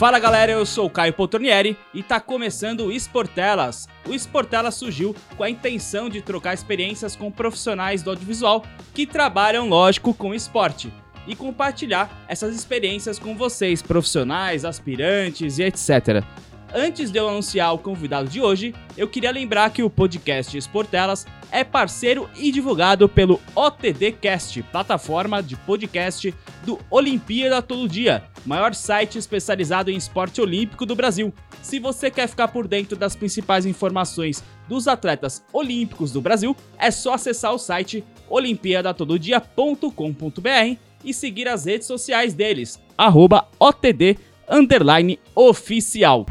Fala galera, eu sou o Caio Poltornieri e tá começando o Esportelas. O Esportelas surgiu com a intenção de trocar experiências com profissionais do audiovisual que trabalham, lógico, com esporte e compartilhar essas experiências com vocês, profissionais, aspirantes e etc. Antes de eu anunciar o convidado de hoje, eu queria lembrar que o podcast Esportelas é parceiro e divulgado pelo OTDcast, plataforma de podcast do Olimpíada Todo Dia, maior site especializado em esporte olímpico do Brasil. Se você quer ficar por dentro das principais informações dos atletas olímpicos do Brasil, é só acessar o site olimpiadatododia.com.br e seguir as redes sociais deles, arroba OTD oficial.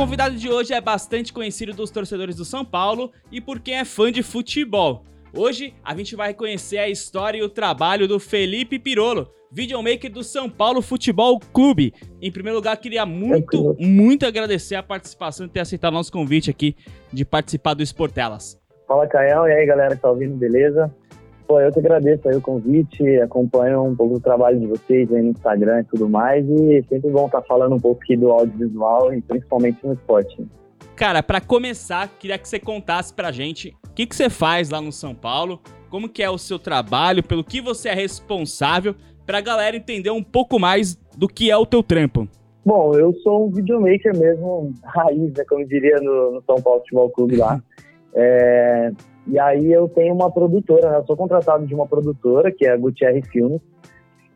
Convidado de hoje é bastante conhecido dos torcedores do São Paulo e por quem é fã de futebol. Hoje a gente vai conhecer a história e o trabalho do Felipe Pirolo, videomaker do São Paulo Futebol Clube. Em primeiro lugar, queria muito, muito agradecer a participação e ter aceitado nosso convite aqui de participar do Esportelas. Fala, Caio. E aí, galera que tá ouvindo, beleza? Pô, eu que agradeço aí o convite, acompanho um pouco do trabalho de vocês aí no Instagram e tudo mais, e sempre bom estar tá falando um pouco aqui do audiovisual e principalmente no esporte. Cara, para começar, queria que você contasse pra gente o que, que você faz lá no São Paulo, como que é o seu trabalho, pelo que você é responsável, pra galera entender um pouco mais do que é o teu trampo. Bom, eu sou um videomaker mesmo, raiz, né, como diria no, no São Paulo Futebol Clube lá. É, e aí eu tenho uma produtora, né? eu sou contratado de uma produtora, que é a Gutierrez Filmes,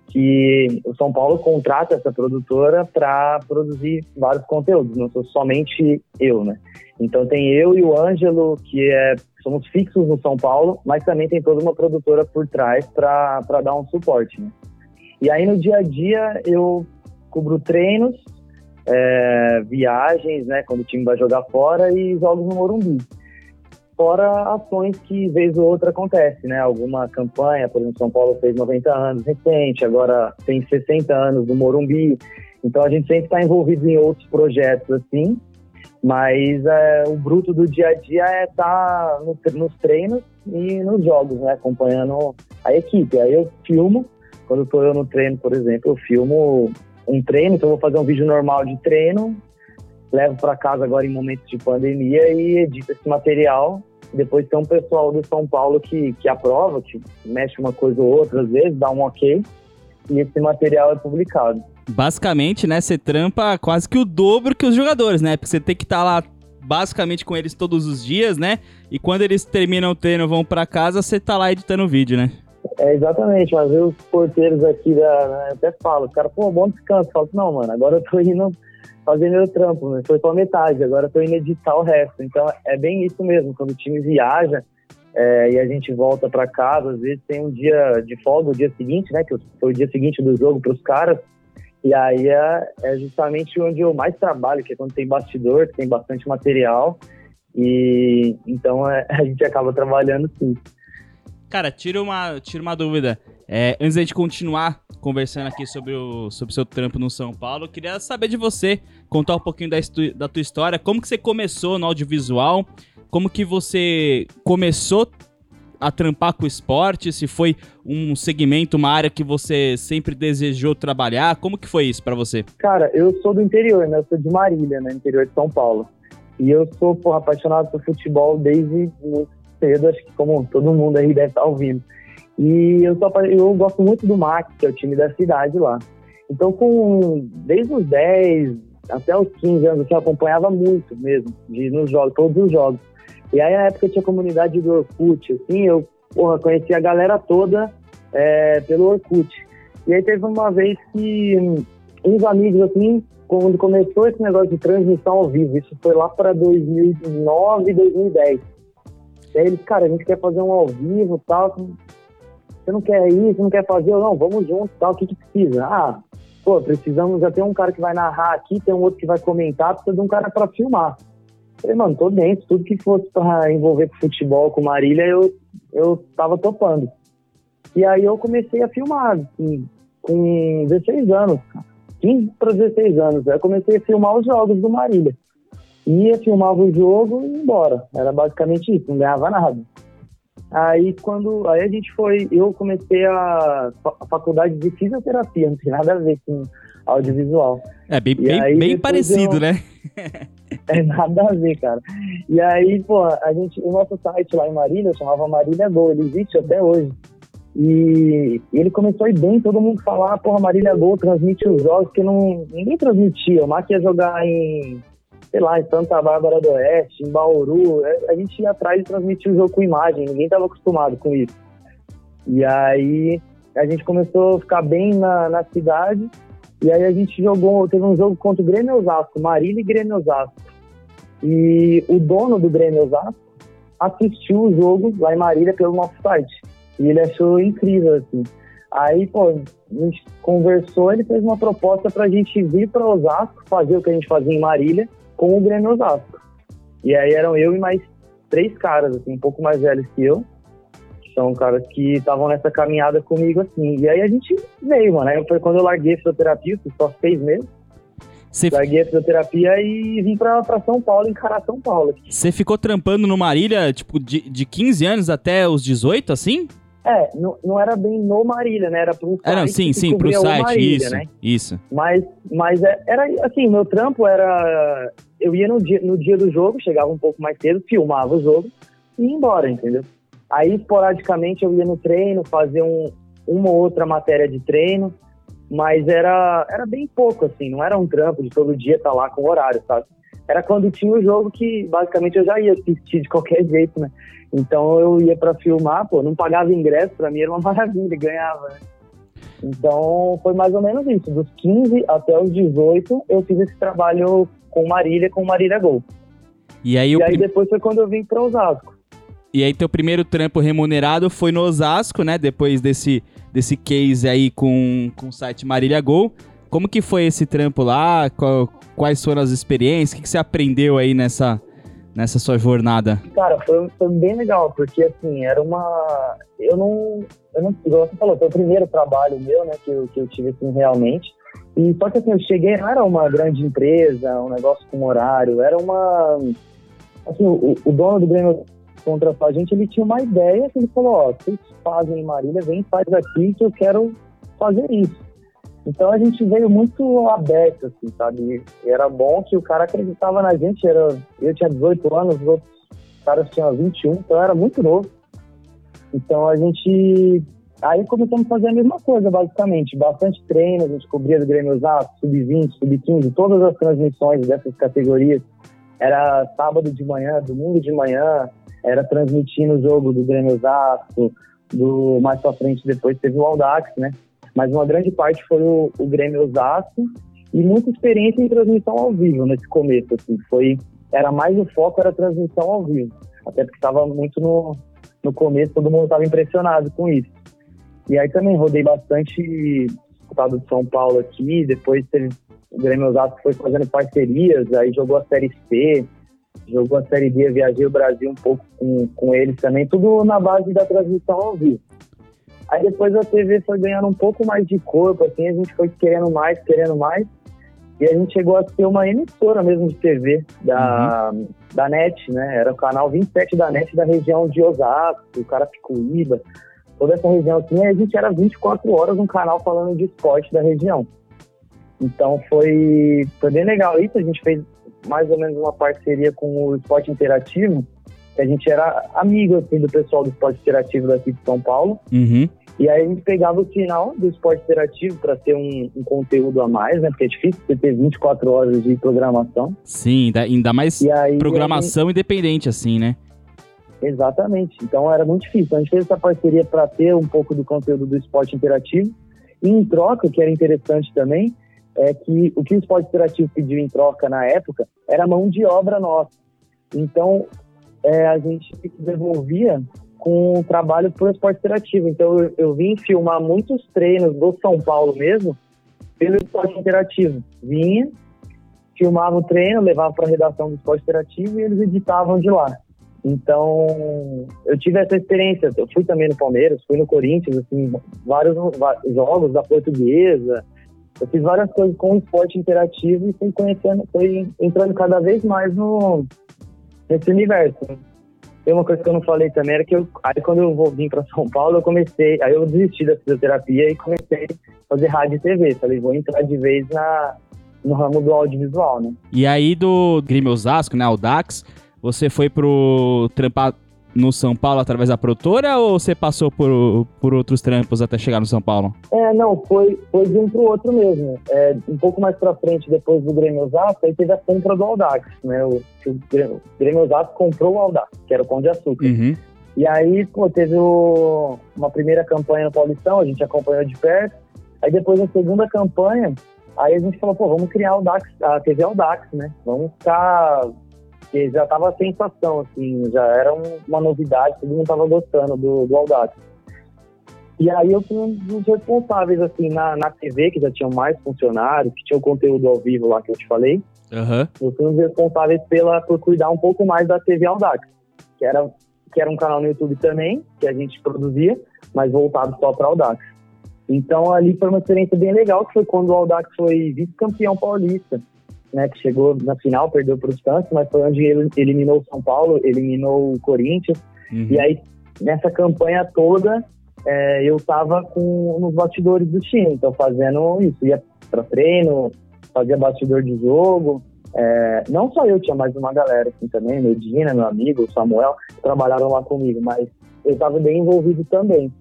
que o São Paulo contrata essa produtora para produzir vários conteúdos, não sou somente eu, né? Então tem eu e o Ângelo, que é, somos fixos no São Paulo, mas também tem toda uma produtora por trás para dar um suporte, né? E aí no dia a dia eu cubro treinos, é, viagens, né, quando o time vai jogar fora e jogos no Morumbi fora ações que vez ou outra acontece, né? Alguma campanha, por exemplo, São Paulo fez 90 anos recente, agora tem 60 anos no Morumbi. Então a gente sempre está envolvido em outros projetos assim, mas é, o bruto do dia a dia é estar tá no, nos treinos e nos jogos, né? Acompanhando a equipe. Aí eu filmo, quando estou eu no treino, por exemplo, eu filmo um treino, então eu vou fazer um vídeo normal de treino, levo para casa agora em momentos de pandemia e edito esse material. Depois tem um pessoal do São Paulo que, que aprova, que mexe uma coisa ou outra, às vezes, dá um ok, e esse material é publicado. Basicamente, né, você trampa quase que o dobro que os jogadores, né? Porque você tem que estar tá lá basicamente com eles todos os dias, né? E quando eles terminam o treino vão para casa, você tá lá editando o vídeo, né? É, exatamente, mas eu, os porteiros aqui da, né, até falam, cara, pô, bom descanso. Eu falo, não, mano, agora eu tô indo fazer meu trampo, né? Foi só metade, agora estou indo editar o resto. Então é bem isso mesmo, quando o time viaja é, e a gente volta para casa, às vezes tem um dia de folga, o dia seguinte, né? Que foi o dia seguinte do jogo para os caras. E aí é, é, justamente onde eu mais trabalho, que é quando tem bastidor, tem bastante material. E então é, a gente acaba trabalhando sim. Cara, tira uma, tira uma dúvida. É, antes da gente continuar conversando aqui sobre o sobre seu trampo no São Paulo, queria saber de você, contar um pouquinho da, da tua história, como que você começou no audiovisual, como que você começou a trampar com o esporte, se foi um segmento, uma área que você sempre desejou trabalhar, como que foi isso para você? Cara, eu sou do interior, né? Eu sou de Marília, né? Interior de São Paulo. E eu sou, porra, apaixonado por futebol desde muito cedo, acho que como todo mundo aí deve estar ouvindo. E eu, só, eu gosto muito do Max, que é o time da cidade lá. Então, com, desde os 10 até os 15 anos, eu acompanhava muito mesmo, de, nos jogos, todos os jogos. E aí, na época, tinha comunidade do Orkut, assim, eu porra, conheci a galera toda é, pelo Orkut. E aí teve uma vez que uns amigos assim, quando começou esse negócio de transmissão ao vivo, isso foi lá para 2009, 2010. E aí eles, cara, a gente quer fazer um ao vivo tal. Você não quer ir, você não quer fazer? Eu, não, vamos juntos tal. O que, que precisa? Ah, pô, precisamos, já tem um cara que vai narrar aqui, tem um outro que vai comentar, precisa de um cara para filmar. Falei, mano, tô dentro, tudo que fosse para envolver com futebol, com Marília, eu, eu tava topando. E aí eu comecei a filmar, assim, com 16 anos, 15 para 16 anos. Eu comecei a filmar os jogos do Marília. Ia, filmava o jogo e ia embora. Era basicamente isso, não ganhava nada. Aí quando aí a gente foi, eu comecei a, a faculdade de fisioterapia, não tem nada a ver com audiovisual. É bem, bem, bem parecido, eu... né? é nada a ver, cara. E aí, pô, a gente, o nosso site lá em Marília chamava Marília Gol, ele existe até hoje. E ele começou a ir bem, todo mundo falar, porra, Marília Gol transmite os jogos que não, ninguém transmitia. O Mac ia jogar em, sei lá, em Santa Bárbara do Oeste, em Bauru. É, a gente ia atrás e transmitia o jogo com imagem, ninguém estava acostumado com isso. E aí a gente começou a ficar bem na, na cidade. E aí a gente jogou, teve um jogo contra o Grêmio Osasco, Marília e Grêmio Osasco. E o dono do Grêmio Osasco assistiu o jogo lá em Marília pelo nosso site. E ele achou incrível, assim. Aí, pô, a gente conversou, ele fez uma proposta pra gente vir para Osasco, fazer o que a gente fazia em Marília, com o Grêmio Osasco. E aí eram eu e mais três caras, assim, um pouco mais velhos que eu. São caras que estavam nessa caminhada comigo, assim. E aí a gente veio, mano. Aí foi quando eu larguei a fisioterapia, só seis meses. Cê... Larguei a fisioterapia e vim pra, pra São Paulo, encarar São Paulo. Você ficou trampando no Marília, tipo, de, de 15 anos até os 18, assim? É, não, não era bem no Marília, né? Era pro site. É, não, sim, sim, pro site, Marília, isso, né? isso. Mas, mas é, era assim, meu trampo era... Eu ia no dia, no dia do jogo, chegava um pouco mais cedo, filmava o jogo e ia embora, entendeu? Aí, esporadicamente, eu ia no treino, fazer um, uma ou outra matéria de treino, mas era, era bem pouco, assim, não era um trampo de todo dia estar tá lá com horário, sabe? Era quando tinha o jogo que, basicamente, eu já ia assistir de qualquer jeito, né? Então eu ia para filmar, pô, não pagava ingresso, para mim era uma maravilha, ganhava. Né? Então foi mais ou menos isso. Dos 15 até os 18, eu fiz esse trabalho com Marília, com Marília Gol. E aí, e aí depois foi quando eu vim para Osasco. E aí teu primeiro trampo remunerado foi no Osasco, né? Depois desse, desse case aí com, com o site Marília Gol. Como que foi esse trampo lá? Qual, quais foram as experiências? O que, que você aprendeu aí nessa, nessa sua jornada? Cara, foi, foi bem legal, porque assim, era uma. Eu não. Eu não igual você falou, foi o primeiro trabalho meu, né, que eu, que eu tive assim realmente. E só que assim, eu cheguei, não era uma grande empresa, um negócio com horário, era uma. Assim, o, o dono do Grêmio contratou a gente, ele tinha uma ideia que ele falou, ó, vocês fazem em Marília, vem faz aqui que eu quero fazer isso. Então a gente veio muito aberto, assim, sabe? E era bom que o cara acreditava na gente. Era, eu tinha 18 anos, os outros caras tinham 21, então era muito novo. Então a gente. Aí começamos a fazer a mesma coisa, basicamente. Bastante treino, a gente cobria do Grêmio Osasco, Sub-20, Sub-15, todas as transmissões dessas categorias. Era sábado de manhã, domingo de manhã, era transmitindo o jogo do Grêmio Osasco, do mais pra frente depois teve o Aldax, né? Mas uma grande parte foi o, o Grêmio Osasco e muita experiência em transmissão ao vivo nesse começo, assim, foi, era mais o foco, era transmissão ao vivo, até porque estava muito no, no começo, todo mundo estava impressionado com isso. E aí também rodei bastante estado de São Paulo aqui, depois teve, o Grêmio Osasco foi fazendo parcerias, aí jogou a Série C, jogou a Série D, viajei o Brasil um pouco com, com eles também, tudo na base da transmissão ao vivo. Aí depois a TV foi ganhando um pouco mais de corpo, assim, a gente foi querendo mais, querendo mais. E a gente chegou a ser uma emissora mesmo de TV da, uhum. da NET, né? Era o canal 27 da NET da região de Osasco, Carapicuíba, toda essa região assim. E a gente era 24 horas um canal falando de esporte da região. Então foi, foi bem legal isso. A gente fez mais ou menos uma parceria com o Esporte Interativo, que a gente era amigo assim, do pessoal do Esporte Interativo daqui de São Paulo. Uhum. E aí a gente pegava o final do esporte interativo para ter um, um, conteúdo a mais, né? Porque é difícil você ter 24 horas de programação. Sim, ainda mais aí, programação independente, assim, né? Exatamente. Então era muito difícil. A gente fez essa parceria para ter um pouco do conteúdo do esporte interativo. E em troca, o que era interessante também, é que o que o esporte interativo pediu em troca na época era mão de obra nossa. Então, é, a gente desenvolvia com o trabalho por esporte interativo. Então, eu, eu vim filmar muitos treinos do São Paulo mesmo pelo esporte interativo. Vinha, filmava o treino, levava para a redação do esporte interativo e eles editavam de lá. Então, eu tive essa experiência. Eu fui também no Palmeiras, fui no Corinthians, assim, vários, vários jogos da Portuguesa. Eu fiz várias coisas com o esporte interativo e fui conhecendo, fui entrando cada vez mais no, nesse universo. E uma coisa que eu não falei também era que eu, aí quando eu vou vir para São Paulo, eu comecei, aí eu desisti da fisioterapia e comecei a fazer rádio e TV. Falei, vou entrar de vez na, no ramo do audiovisual, né? E aí do Grêmio Osasco, né, o Dax, você foi pro trampar no São Paulo através da produtora ou você passou por, por outros trampos até chegar no São Paulo? É, não, foi, foi de um pro outro mesmo. É, um pouco mais pra frente, depois do Grêmio Osasco, aí teve a compra do Aldax, né? O, o Grêmio, Grêmio Osasco comprou o Aldax, que era o Pão de Açúcar. Uhum. E aí, pô, teve o, uma primeira campanha no Paulistão, a gente acompanhou de perto. Aí depois, na segunda campanha, aí a gente falou, pô, vamos criar o Dax, a TV Aldax, né? Vamos ficar porque já tava sensação, assim, já era um, uma novidade, todo mundo tava gostando do, do Audax. E aí eu fui um dos responsáveis, assim, na, na TV, que já tinham mais funcionários, que tinha o conteúdo ao vivo lá que eu te falei. Uhum. Eu fui um dos responsáveis pela, por cuidar um pouco mais da TV Audax, que era, que era um canal no YouTube também, que a gente produzia, mas voltado só para Audax. Então ali foi uma experiência bem legal, que foi quando o Audax foi vice-campeão paulista né, que chegou na final, perdeu para o Santos, mas foi onde ele eliminou o São Paulo, eliminou o Corinthians. Uhum. E aí, nessa campanha toda, é, eu estava com nos bastidores do time, então fazendo isso, ia para treino, fazia bastidor de jogo. É, não só eu, tinha mais uma galera assim também, Medina, meu amigo, Samuel, trabalharam lá comigo, mas eu estava bem envolvido também.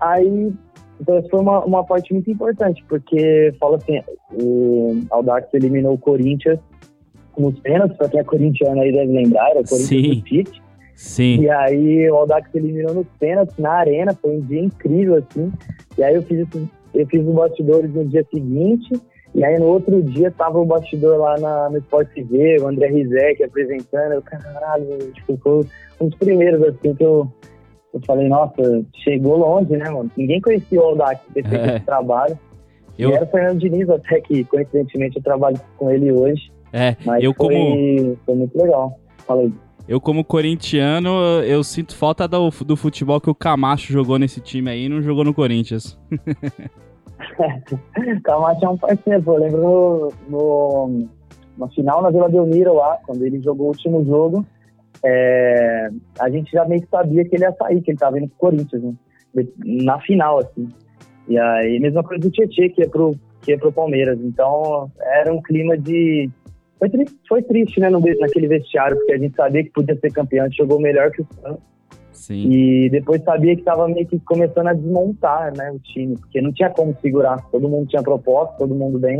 Aí então, essa foi uma, uma parte muito importante, porque fala assim, o Audax eliminou o Corinthians nos pênaltis, para quem é corintiano aí deve lembrar, era o Corinthians Sim. do Tite. Sim. E aí o Audax eliminou nos pênaltis na arena, foi um dia incrível, assim. E aí eu fiz, eu fiz os bastidores no dia seguinte, e aí no outro dia tava o bastidor lá na, no Sport TV, o André Rizek apresentando, eu, caralho, tipo, foi um dos primeiros, assim, que eu eu falei, nossa, chegou longe, né, mano? Ninguém conhecia o ter feito É. esse trabalho. Eu- E era o Fernando Diniz, até que, coincidentemente, eu trabalho com ele hoje. É, Mas eu foi, como, foi muito legal. Falei. eu como corintiano, eu sinto falta do, do futebol que o Camacho jogou nesse time aí e não jogou no Corinthians. Camacho é um parceiro, pô. Eu lembro no, no, na final na Vila Belmiro lá, quando ele jogou o último jogo, é, a gente já meio que sabia que ele ia sair, que ele tava indo pro Corinthians, né? Na final, assim. E aí, mesma coisa do Tietchan, que ia pro, que ia pro Palmeiras. Então, era um clima de. Foi triste, foi triste né, no, naquele vestiário, porque a gente sabia que podia ser campeão, jogou melhor que o Santos. Sim. E depois sabia que estava meio que começando a desmontar né, o time, porque não tinha como segurar. Todo mundo tinha proposta, todo mundo bem.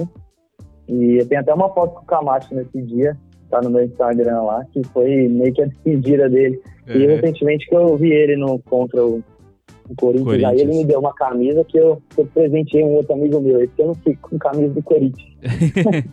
E eu tenho até uma foto com o Camacho nesse dia, tá no meu Instagram lá, que foi meio que a despedida dele. E É. recentemente que eu vi ele no, contra o, o Corinthians, aí Corinthians. ele me deu uma camisa que eu, que eu presenteei um outro amigo meu. Esse eu não fico com camisa do Corinthians.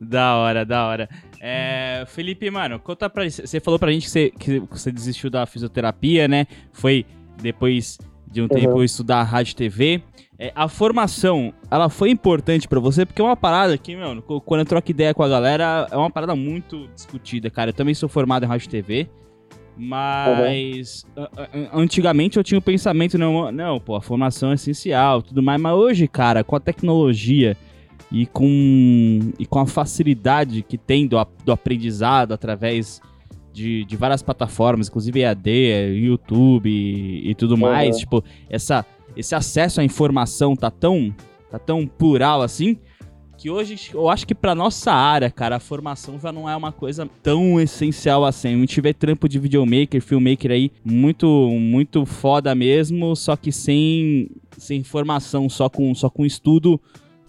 da hora, da hora. É, Felipe, mano, conta pra. Você falou pra gente que você, que você desistiu da fisioterapia, né? Foi depois de um Uhum. tempo estudar rádio e TV. É, a formação, ela foi importante pra você? Porque é uma parada que, mano, quando eu troco ideia com a galera, é uma parada muito discutida, cara. Eu também sou formado em rádio e TV. Mas a- antigamente eu tinha o pensamento, não, não, pô, a formação é essencial, tudo mais, mas hoje, cara, com a tecnologia e com, e com a facilidade que tem do, do aprendizado através de, de várias plataformas, inclusive EAD, YouTube e, e tudo mais, Uhum. tipo, essa, esse acesso à informação tá tão, tá tão plural assim, que hoje eu acho que pra nossa área, cara, a formação já não é uma coisa tão essencial assim. A gente vê trampo de videomaker, filmmaker aí, muito, muito foda mesmo, só que sem, sem formação, só com, só com estudo,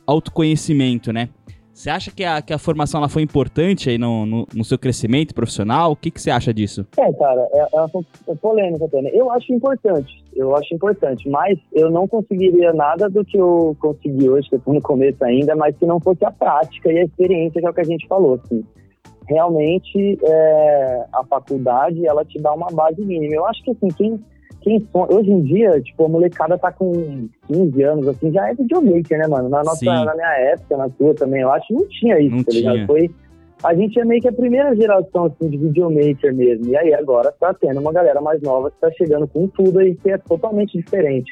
autoconhecimento, né? Você acha que a, que a formação ela foi importante aí no, no, no seu crescimento profissional? O que, que você acha disso? É, cara, é, é é polêmica também. Eu acho importante, eu acho importante, mas eu não conseguiria nada do que eu consegui hoje, que eu no começo ainda, mas se não fosse a prática e a experiência, que é o que a gente falou, assim. Realmente, é, a faculdade, ela te dá uma base mínima. Eu acho que, assim, quem quem hoje em dia, tipo, a molecada tá com 15 anos, assim, já é videomaker, né, mano? Na, nossa, na minha época, na sua também, eu acho que não tinha isso, não tá tinha. ligado? Foi, a gente é meio que a primeira geração, assim, de videomaker mesmo. E aí agora tá tendo uma galera mais nova que tá chegando com tudo aí que é totalmente diferente.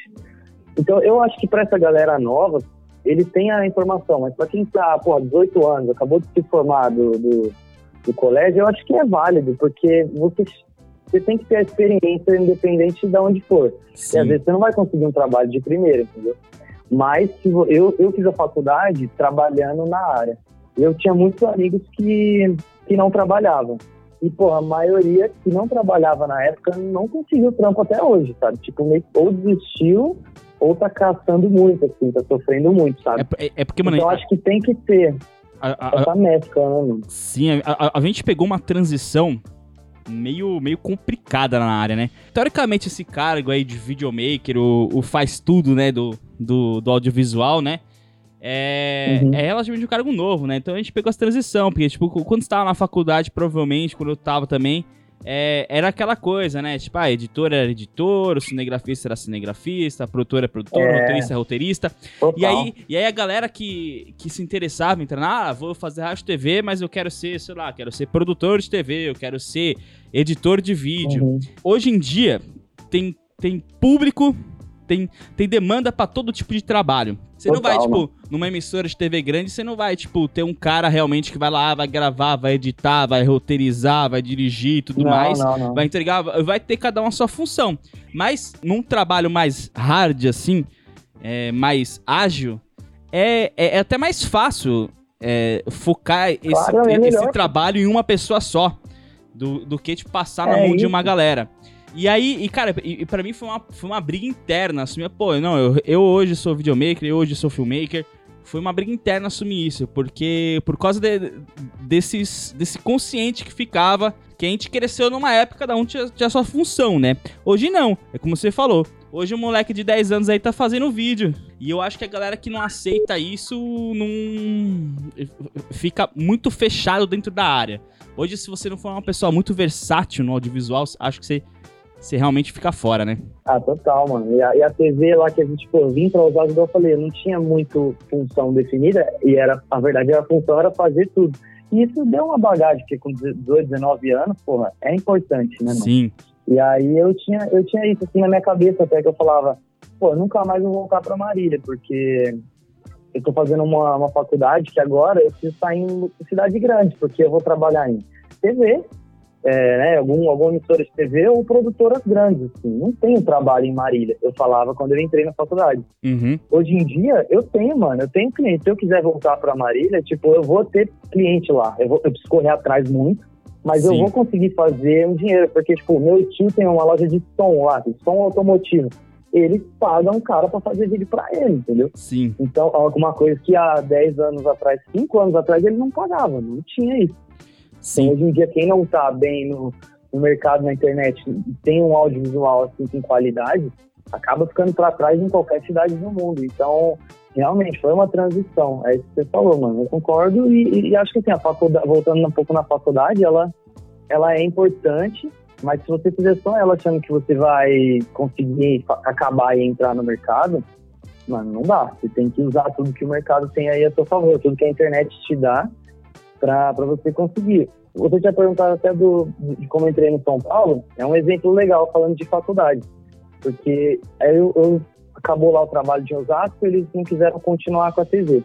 Então eu acho que pra essa galera nova, eles têm a informação, mas pra quem tá, pô, 18 anos, acabou de se formar do, do, do colégio, eu acho que é válido, porque você você tem que ter a experiência independente de onde for. Sim. E às vezes você não vai conseguir um trabalho de primeira, entendeu? Mas eu, eu fiz a faculdade trabalhando na área. Eu tinha muitos amigos que, que não trabalhavam. E, pô, a maioria que não trabalhava na época não conseguiu trampo até hoje, sabe? Tipo, meio, ou desistiu ou tá caçando muito, assim, tá sofrendo muito, sabe? É, é, é porque, mano, então a, acho que tem que ter a- a- essa mescla, né, mano? Sim, a, a- a gente pegou uma transição meio, meio complicada na área, né? Teoricamente, esse cargo aí de videomaker, o, o faz tudo, né, do, do, do audiovisual, né? É, Uhum. é relativamente um cargo novo, né? Então a gente pegou essa transição, porque, tipo, quando você tava na faculdade, provavelmente, quando eu tava também, é, era aquela coisa, né? Tipo, a editor era editor, o cinegrafista era cinegrafista, a produtora é produtor, o É. roteirista é roteirista. E aí, e aí a galera que, que se interessava em treinar, ah, vou fazer rádio TV, mas eu quero ser, sei lá, quero ser produtor de TV, eu quero ser editor de vídeo. Uhum. Hoje em dia, tem, tem público, tem, tem demanda pra todo tipo de trabalho. Você não vai, tipo, numa emissora de TV grande, você não vai, tipo, ter um cara realmente que vai lá, vai gravar, vai editar, vai roteirizar, vai dirigir e tudo não, mais não, não. vai entregar, vai ter cada um a sua função. Mas num trabalho mais hard, assim, é, mais ágil, é, é, é até mais fácil é, focar esse, Claro, é esse trabalho em uma pessoa só, do, do que, tipo, passar na É mão de isso. uma galera. E aí, e cara, e, e pra mim foi uma, foi uma briga interna, assumir, pô, não, eu, eu hoje sou videomaker, eu hoje sou filmmaker, foi uma briga interna assumir isso, porque por causa de- desses, desse consciente que ficava, que a gente cresceu numa época, cada um tinha, tinha sua função, né? Hoje não, é como você falou. Hoje o moleque de 10 anos aí tá fazendo vídeo. E eu acho que a galera que não aceita isso não. fica muito fechado dentro da área. Hoje, se você não for uma pessoa muito versátil no audiovisual, acho que você, você realmente fica fora, né? Ah, total, mano. E a, e a TV lá que a gente, pô, vim pra usar, igual eu falei, não tinha muito função definida, e era, a verdade, a função era fazer tudo. E isso deu uma bagagem, porque com 18, 19 anos, porra, é importante, né, mano? Sim. E aí eu tinha, eu tinha isso assim na minha cabeça até que eu falava, pô, nunca mais vou voltar pra Marília, porque eu tô fazendo uma, uma faculdade que agora eu preciso estar em cidade grande, porque eu vou trabalhar em TV, é, né, algum, alguma emissora de TV ou produtoras grandes, assim. Não tenho trabalho em Marília, eu falava quando eu entrei na faculdade. Uhum. Hoje em dia, eu tenho, mano, eu tenho cliente. Se eu quiser voltar pra Marília, tipo, eu vou ter cliente lá. Eu, vou, eu preciso correr atrás muito, mas Sim. eu vou conseguir fazer um dinheiro, porque, tipo, meu tio tem uma loja de som lá, de som automotivo. Ele paga um cara pra fazer vídeo pra ele, entendeu? Sim. Então, alguma coisa que há 10 anos atrás, 5 anos atrás, ele não pagava, não tinha isso. Então, Sim. hoje em dia, quem não tá bem no, no mercado, na internet, tem um audiovisual assim com qualidade, acaba ficando para trás em qualquer cidade do mundo. Então, realmente, foi uma transição. É isso que você falou, mano. Eu concordo e, e acho que assim, a faculdade, voltando um pouco na faculdade, ela, ela é importante, mas se você fizer só ela achando que você vai conseguir acabar e entrar no mercado, mano, não dá. Você tem que usar tudo que o mercado tem aí a seu favor, tudo que a internet te dá para você conseguir. Você tinha perguntado até do, de como eu entrei no São Paulo, é um exemplo legal falando de faculdade, porque aí eu, eu acabou lá o trabalho de Osasco, eles não quiseram continuar com a TV.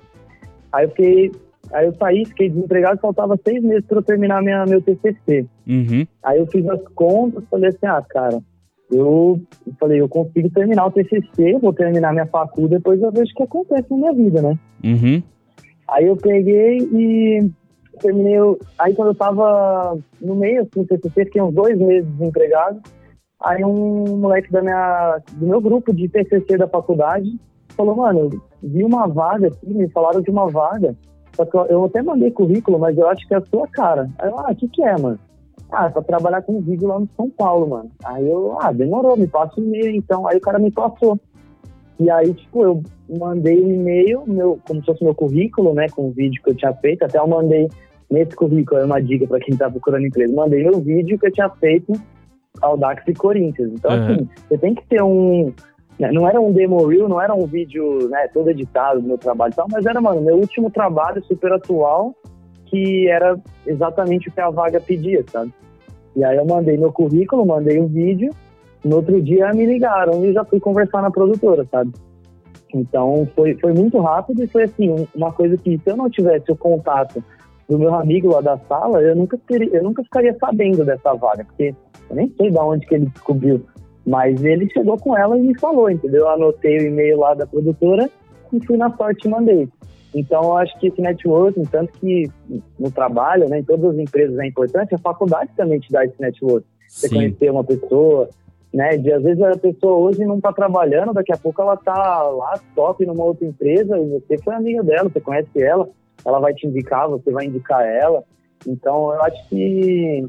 Aí eu fiquei, aí eu saí, fiquei desempregado, faltava seis meses para eu terminar minha, meu TCC. Uhum. Aí eu fiz as contas, falei assim, ah, cara, eu eu falei, eu consigo terminar o TCC, vou terminar minha faculdade, depois eu vejo o que acontece na minha vida, né? Uhum. Aí eu peguei e terminei. Aí quando eu tava no meio, assim, do TCC, fiquei uns dois meses desempregado. Aí um moleque da minha, do meu grupo de TCC da faculdade falou, mano, vi uma vaga aqui, me falaram de uma vaga só que eu, eu até mandei currículo, mas eu acho que é a sua cara. Aí eu, ah, o que que é, mano? Ah, é pra trabalhar com vídeo lá no São Paulo, mano. Aí eu, ah, demorou, me passa o e-mail, então. Aí o cara me passou. E aí, tipo, eu mandei um e-mail, meu, como se fosse meu currículo, né, com o vídeo que eu tinha feito. Até eu mandei nesse currículo, é uma dica para quem tá procurando emprego. Mandei meu vídeo que eu tinha feito ao Dax e Corinthians. Então, uhum. assim, você tem que ter um. Né, não era um demo reel, não era um vídeo né, todo editado do meu trabalho e tal, mas era, mano, meu último trabalho super atual, que era exatamente o que a vaga pedia, sabe? E aí eu mandei meu currículo, mandei o um vídeo, no outro dia me ligaram e já fui conversar na produtora, sabe? Então foi, foi muito rápido e foi assim, uma coisa que se eu não tivesse o contato do meu amigo lá da sala, eu nunca, teria, eu nunca ficaria sabendo dessa vaga, porque eu nem sei de onde que ele descobriu. Mas ele chegou com ela e me falou, entendeu? Eu anotei o e-mail lá da produtora e fui na sorte e mandei. Então, eu acho que esse networking, tanto que no trabalho, né, em todas as empresas é importante, a faculdade também te dá esse network. Você Sim. conhecer uma pessoa, né, de às vezes a pessoa hoje não está trabalhando, daqui a pouco ela está lá top numa outra empresa e você foi amiga dela, você conhece ela, ela vai te indicar, você vai indicar ela. Então, eu acho que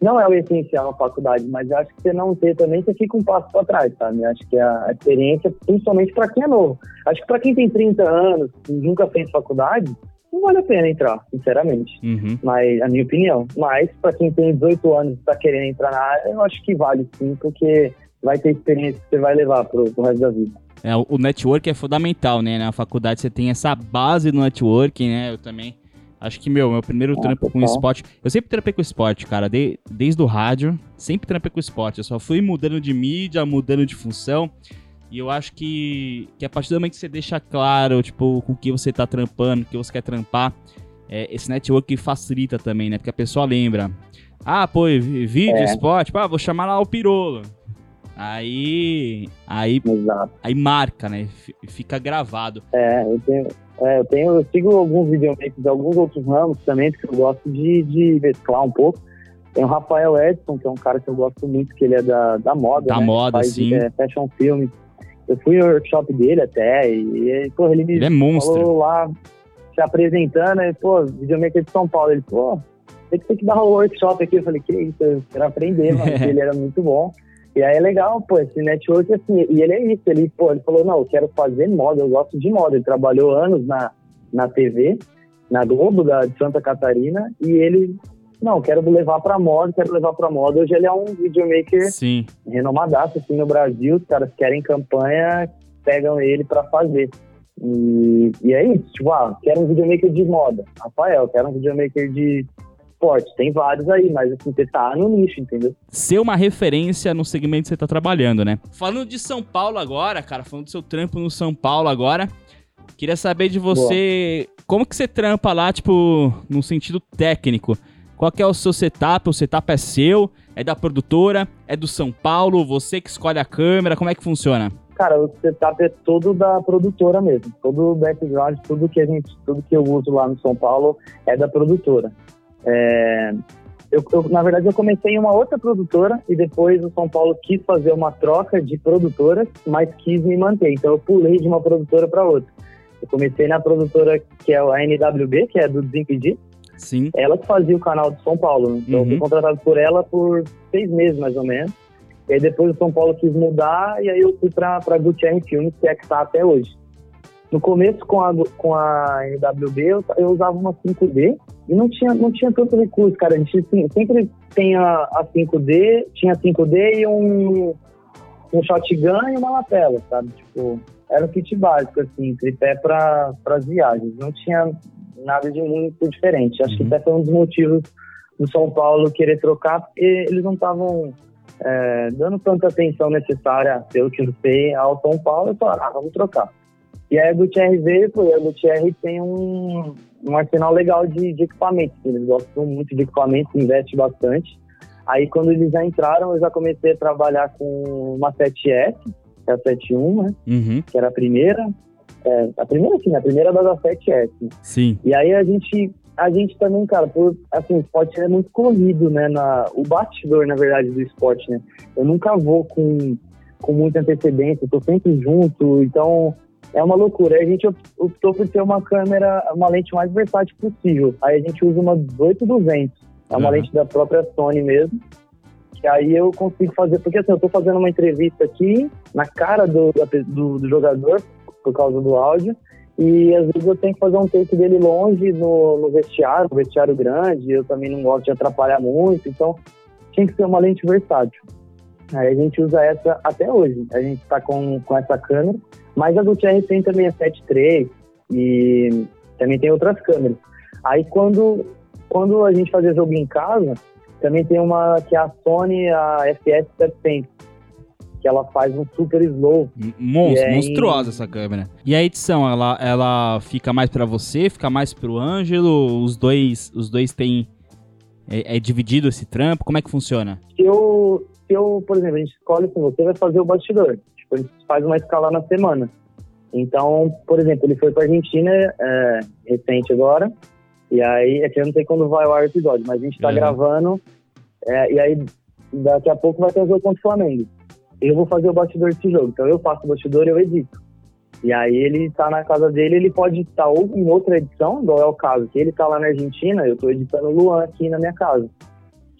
não é o essencial na faculdade, mas eu acho que você não ter também, você fica um passo para trás, sabe? Eu acho que a experiência, principalmente para quem é novo. Acho que para quem tem 30 anos e nunca fez faculdade, não vale a pena entrar, sinceramente. Uhum. Mas, a minha opinião. Mas, para quem tem 18 anos e está querendo entrar na área, eu acho que vale sim, porque vai ter experiência que você vai levar pro, pro resto da vida. É, o network é fundamental, né? Na faculdade você tem essa base do networking, né? Eu também Acho que, meu, meu primeiro ah, trampo com esporte. Eu sempre trampei com esporte, cara. De, desde o rádio, sempre trampei com esporte. Eu só fui mudando de mídia, mudando de função. E eu acho que, que a partir do momento que você deixa claro, tipo, com o que você tá trampando, o que você quer trampar, é, esse network facilita também, né? Porque a pessoa lembra. Ah, pô, vídeo, é. esporte, pá, vou chamar lá o Pirolo. Aí. Aí. Exato. Aí marca, né? Fica gravado. É, eu tenho. É, eu tenho, eu sigo alguns videomakers de alguns outros ramos também, que eu gosto de, de mesclar um pouco. Tem o Rafael Edson, que é um cara que eu gosto muito, que ele é da, da moda. Da né? moda, faz, sim. É, fashion film. Eu fui no workshop dele até, e, e pô, ele me ele é monstro. falou lá, se apresentando, e, pô, videomaker de São Paulo. Ele, pô, tem que, tem que dar um workshop aqui. Eu falei, que isso, eu quero aprender, mano, ele era muito bom. E aí é legal, pô, esse network, assim, e ele é isso, ele, pô, ele falou, não, eu quero fazer moda, eu gosto de moda. Ele trabalhou anos na, na TV, na Globo da, de Santa Catarina, e ele, não, quero levar pra moda, quero levar pra moda. Hoje ele é um videomaker Sim. renomadaço, assim, no Brasil, os caras querem campanha, pegam ele pra fazer. E, e é isso, tipo, ah, quero um videomaker de moda. Rafael, quero um videomaker de esporte. Tem vários aí, mas assim, você tá no nicho, entendeu? Ser uma referência no segmento que você tá trabalhando, né? Falando de São Paulo agora, cara, falando do seu trampo no São Paulo agora, queria saber de você, Boa. como que você trampa lá, tipo, no sentido técnico? Qual é o seu setup? O setup é seu? É da produtora? É do São Paulo? Você que escolhe a câmera? Como é que funciona? Cara, o setup é todo da produtora mesmo. Todo o background, tudo que a gente, tudo que eu uso lá no São Paulo é da produtora. É, eu, eu, na verdade, eu comecei em uma outra produtora e depois o São Paulo quis fazer uma troca de produtoras, mas quis me manter. Então eu pulei de uma produtora para outra. Eu comecei na produtora que é a NWB, que é do Desimpedir. Sim. Ela que fazia o canal do São Paulo. Então uhum. eu fui contratado por ela por seis meses, mais ou menos. E aí depois o São Paulo quis mudar e aí eu fui para a Gutierrez Filmes, que é que está até hoje. No começo, com a, com a NWB, eu, eu usava uma 5D e não tinha, não tinha tanto recurso, cara. A gente sempre tem a, a 5D, tinha 5D e um, um shotgun e uma lapela, sabe? Tipo, era o kit básico, assim, tripé para as viagens. Não tinha nada de muito diferente. Acho uhum. que até foi um dos motivos do São Paulo querer trocar, porque eles não estavam é, dando tanta atenção necessária, pelo que eu sei, ao São Paulo. E falaram, ah, vamos trocar. E aí a Gutierrez veio, pô, a Gutierrez tem um, um arsenal legal de, de equipamentos. Eles gostam muito de equipamentos, investem bastante. Aí quando eles já entraram, eu já comecei a trabalhar com uma 7S, que é a 71, né? Uhum. Que era a primeira. É, a primeira sim, a primeira da 7S. Sim. E aí a gente, a gente também, cara, por, assim, o esporte é muito corrido, né? Na, o bastidor, na verdade, do esporte, né? Eu nunca vou com, com muita antecedência, tô sempre junto, então é uma loucura. Aí a gente optou por ter uma câmera, uma lente mais versátil possível. Aí a gente usa uma 18200, é uma Uhum. lente da própria Sony mesmo. Que aí eu consigo fazer, porque assim, eu tô fazendo uma entrevista aqui na cara do, do, do jogador, por causa do áudio, e às vezes eu tenho que fazer um take dele longe no, no vestiário, um vestiário grande, eu também não gosto de atrapalhar muito, então tinha que ser uma lente versátil. Aí a gente usa essa até hoje, a gente tá com, com essa câmera, mas a Gutierrez tem também a 7.3 e também tem outras câmeras. Aí quando, quando a gente fazia jogo em casa, também tem uma que é a Sony, a FS 700, que ela faz um super slow. Mon aí- Monstruosa essa câmera. E a edição, ela, ela fica mais pra você, fica mais pro Ângelo? Os dois, os dois têm. É, é dividido esse trampo? Como é que funciona? Se eu, se eu, por exemplo, a gente escolhe assim, você vai fazer o bastidor. Tipo, a gente faz uma escala na semana. Então, por exemplo, ele foi pra Argentina é, recente agora. E aí, é que eu não sei quando vai ao ar o episódio, mas a gente tá Uhum. gravando. é, e aí, daqui a pouco vai ter o jogo contra o Flamengo. Eu vou fazer o bastidor desse jogo. Então, eu faço o bastidor e eu edito. E aí, ele tá na casa dele, ele pode estar ou em outra edição, igual é o caso, que ele tá lá na Argentina, eu tô editando Luan aqui na minha casa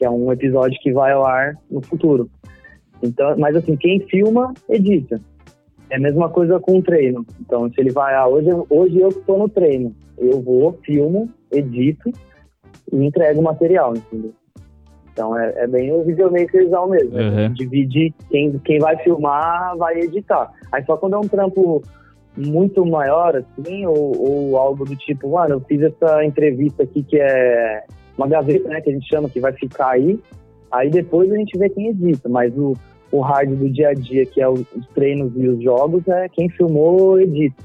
que é um episódio que vai ao ar no futuro. Então, mas assim, quem filma, edita. É a mesma coisa com o treino. Então, se ele vai, ah, hoje, hoje eu estou no treino, eu vou, filmo, edito e entrego o material, entendeu? Então, é, é bem o videomakerzão mesmo. Uhum. Divide, quem, quem vai filmar, vai editar. Aí só quando é um trampo muito maior, assim, ou, ou algo do tipo, mano, eu fiz essa entrevista aqui que é uma gaveta, né, que a gente chama, que vai ficar aí. Aí depois a gente vê quem edita, mas o, o hard do dia a dia, que é o- os treinos e os jogos, é quem filmou, edita.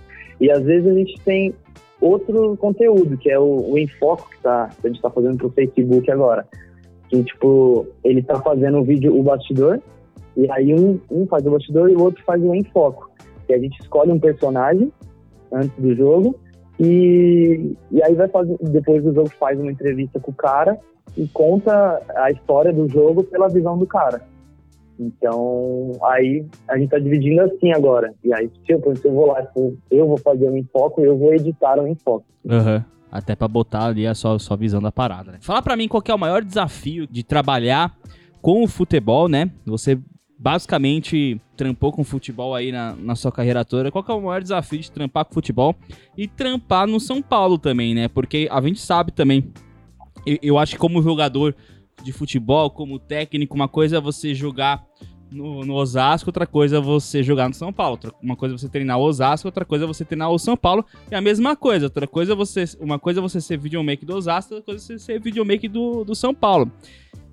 E às vezes a gente tem outro conteúdo, que é o, o enfoque que, tá, que a gente tá fazendo pro Facebook agora. Que, tipo, ele tá fazendo o vídeo, o bastidor, e aí um, um faz o bastidor e o outro faz o enfoco. Que a gente escolhe um personagem antes do jogo, e, e aí vai fazer, depois do jogo faz uma entrevista com o cara e conta a história do jogo pela visão do cara. Então, aí a gente tá dividindo assim agora. E aí, se eu, vou lá, se eu- vou fazer um enfoque, eu vou editar um enfoque. Aham. Até pra botar ali a sua, sua visão da parada, né? Fala pra mim qual é o maior desafio de trabalhar com o futebol, né? Você basicamente trampou com futebol aí na, na sua carreira toda. Qual é o maior desafio de trampar com futebol e trampar no São Paulo também, né? Porque a gente sabe também, eu, eu acho que como jogador de futebol, como técnico, uma coisa é você jogar no, no Osasco, outra coisa é você jogar no São Paulo. Outra- uma coisa é você treinar o Osasco, outra coisa é você treinar o São Paulo. É a mesma coisa. Outra coisa você, uma coisa você ser videomaker do Osasco, outra coisa você ser videomaker do, do São Paulo.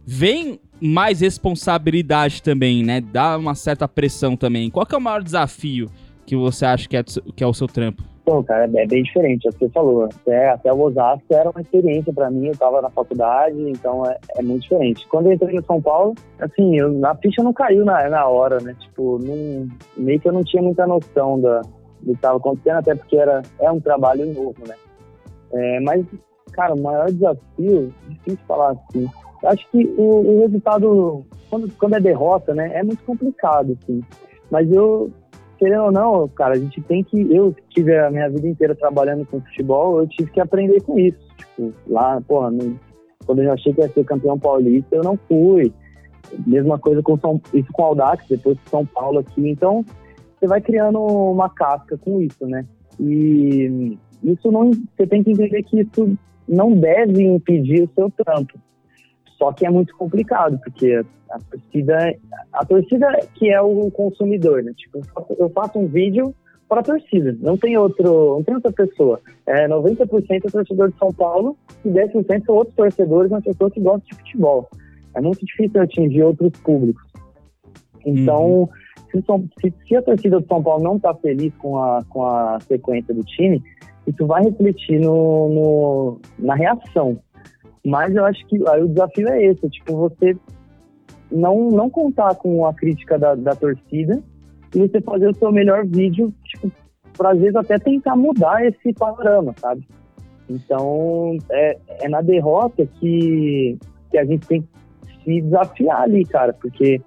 Vem mais responsabilidade também, né? Dá uma certa pressão também. Qual que é o maior desafio que você acha que é, que é o seu trampo? Então, cara, é bem diferente, é o que você falou. Até, até o Osasco era uma experiência pra mim, eu tava na faculdade, então é, é muito diferente. Quando eu entrei no São Paulo, assim, eu, a ficha não caiu na, na hora, né? Tipo, não, meio que eu não tinha muita noção da, do que estava acontecendo, até porque era, é um trabalho novo, né? É, mas, cara, o maior desafio, difícil falar assim, acho que o, o resultado, quando, quando é derrota, né, é muito complicado, assim. Mas eu, querendo ou não, cara, a gente tem que. Eu tive a minha vida inteira trabalhando com futebol, eu tive que aprender com isso. Tipo, lá, porra, no- quando eu achei que ia ser campeão paulista, eu não fui. Mesma coisa com São, isso com o Audax, depois com São Paulo aqui. Então, você vai criando uma casca com isso, né? E isso não. Você tem que entender que isso não deve impedir o seu trampo. Só que é muito complicado, porque a torcida, a torcida que é o consumidor, né? Tipo, eu faço- um vídeo para a torcida, não tem outro, não tem outra pessoa. É 90% é torcedor de São Paulo e 10% são outros torcedores, uma pessoa que gosta de futebol. É muito difícil atingir outros públicos. Então, São- se- se a torcida do São Paulo não está feliz com a, com a sequência do time, isso vai refletir no, no- na reação. Mas eu acho que aí o desafio é esse, tipo, você não, não contar com a crítica da, da torcida e você fazer o seu melhor vídeo, tipo, para às vezes até tentar mudar esse panorama, sabe? Então, é, é na derrota que, que a gente tem que se desafiar ali, cara, porque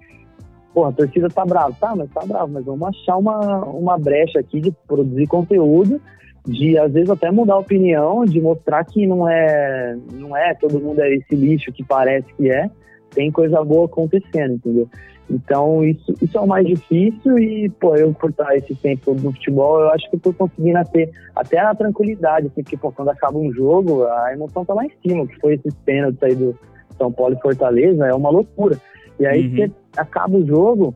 porra, a torcida tá brava. Tá, mas tá brava, mas vamos achar uma, uma brecha aqui de produzir conteúdo, de às vezes até mudar a opinião, de mostrar que não é, não é todo mundo é esse lixo que parece que é. Tem coisa boa acontecendo, entendeu? Então, isso, isso é o mais difícil e, pô, eu por estar esse tempo todo no futebol, eu acho que eu tô conseguindo ter até a tranquilidade, assim, porque, pô, quando acaba um jogo, a emoção tá lá em cima, que foi esse pênalti aí do São Paulo e Fortaleza, é uma loucura. E aí, Uhum. você acaba o jogo,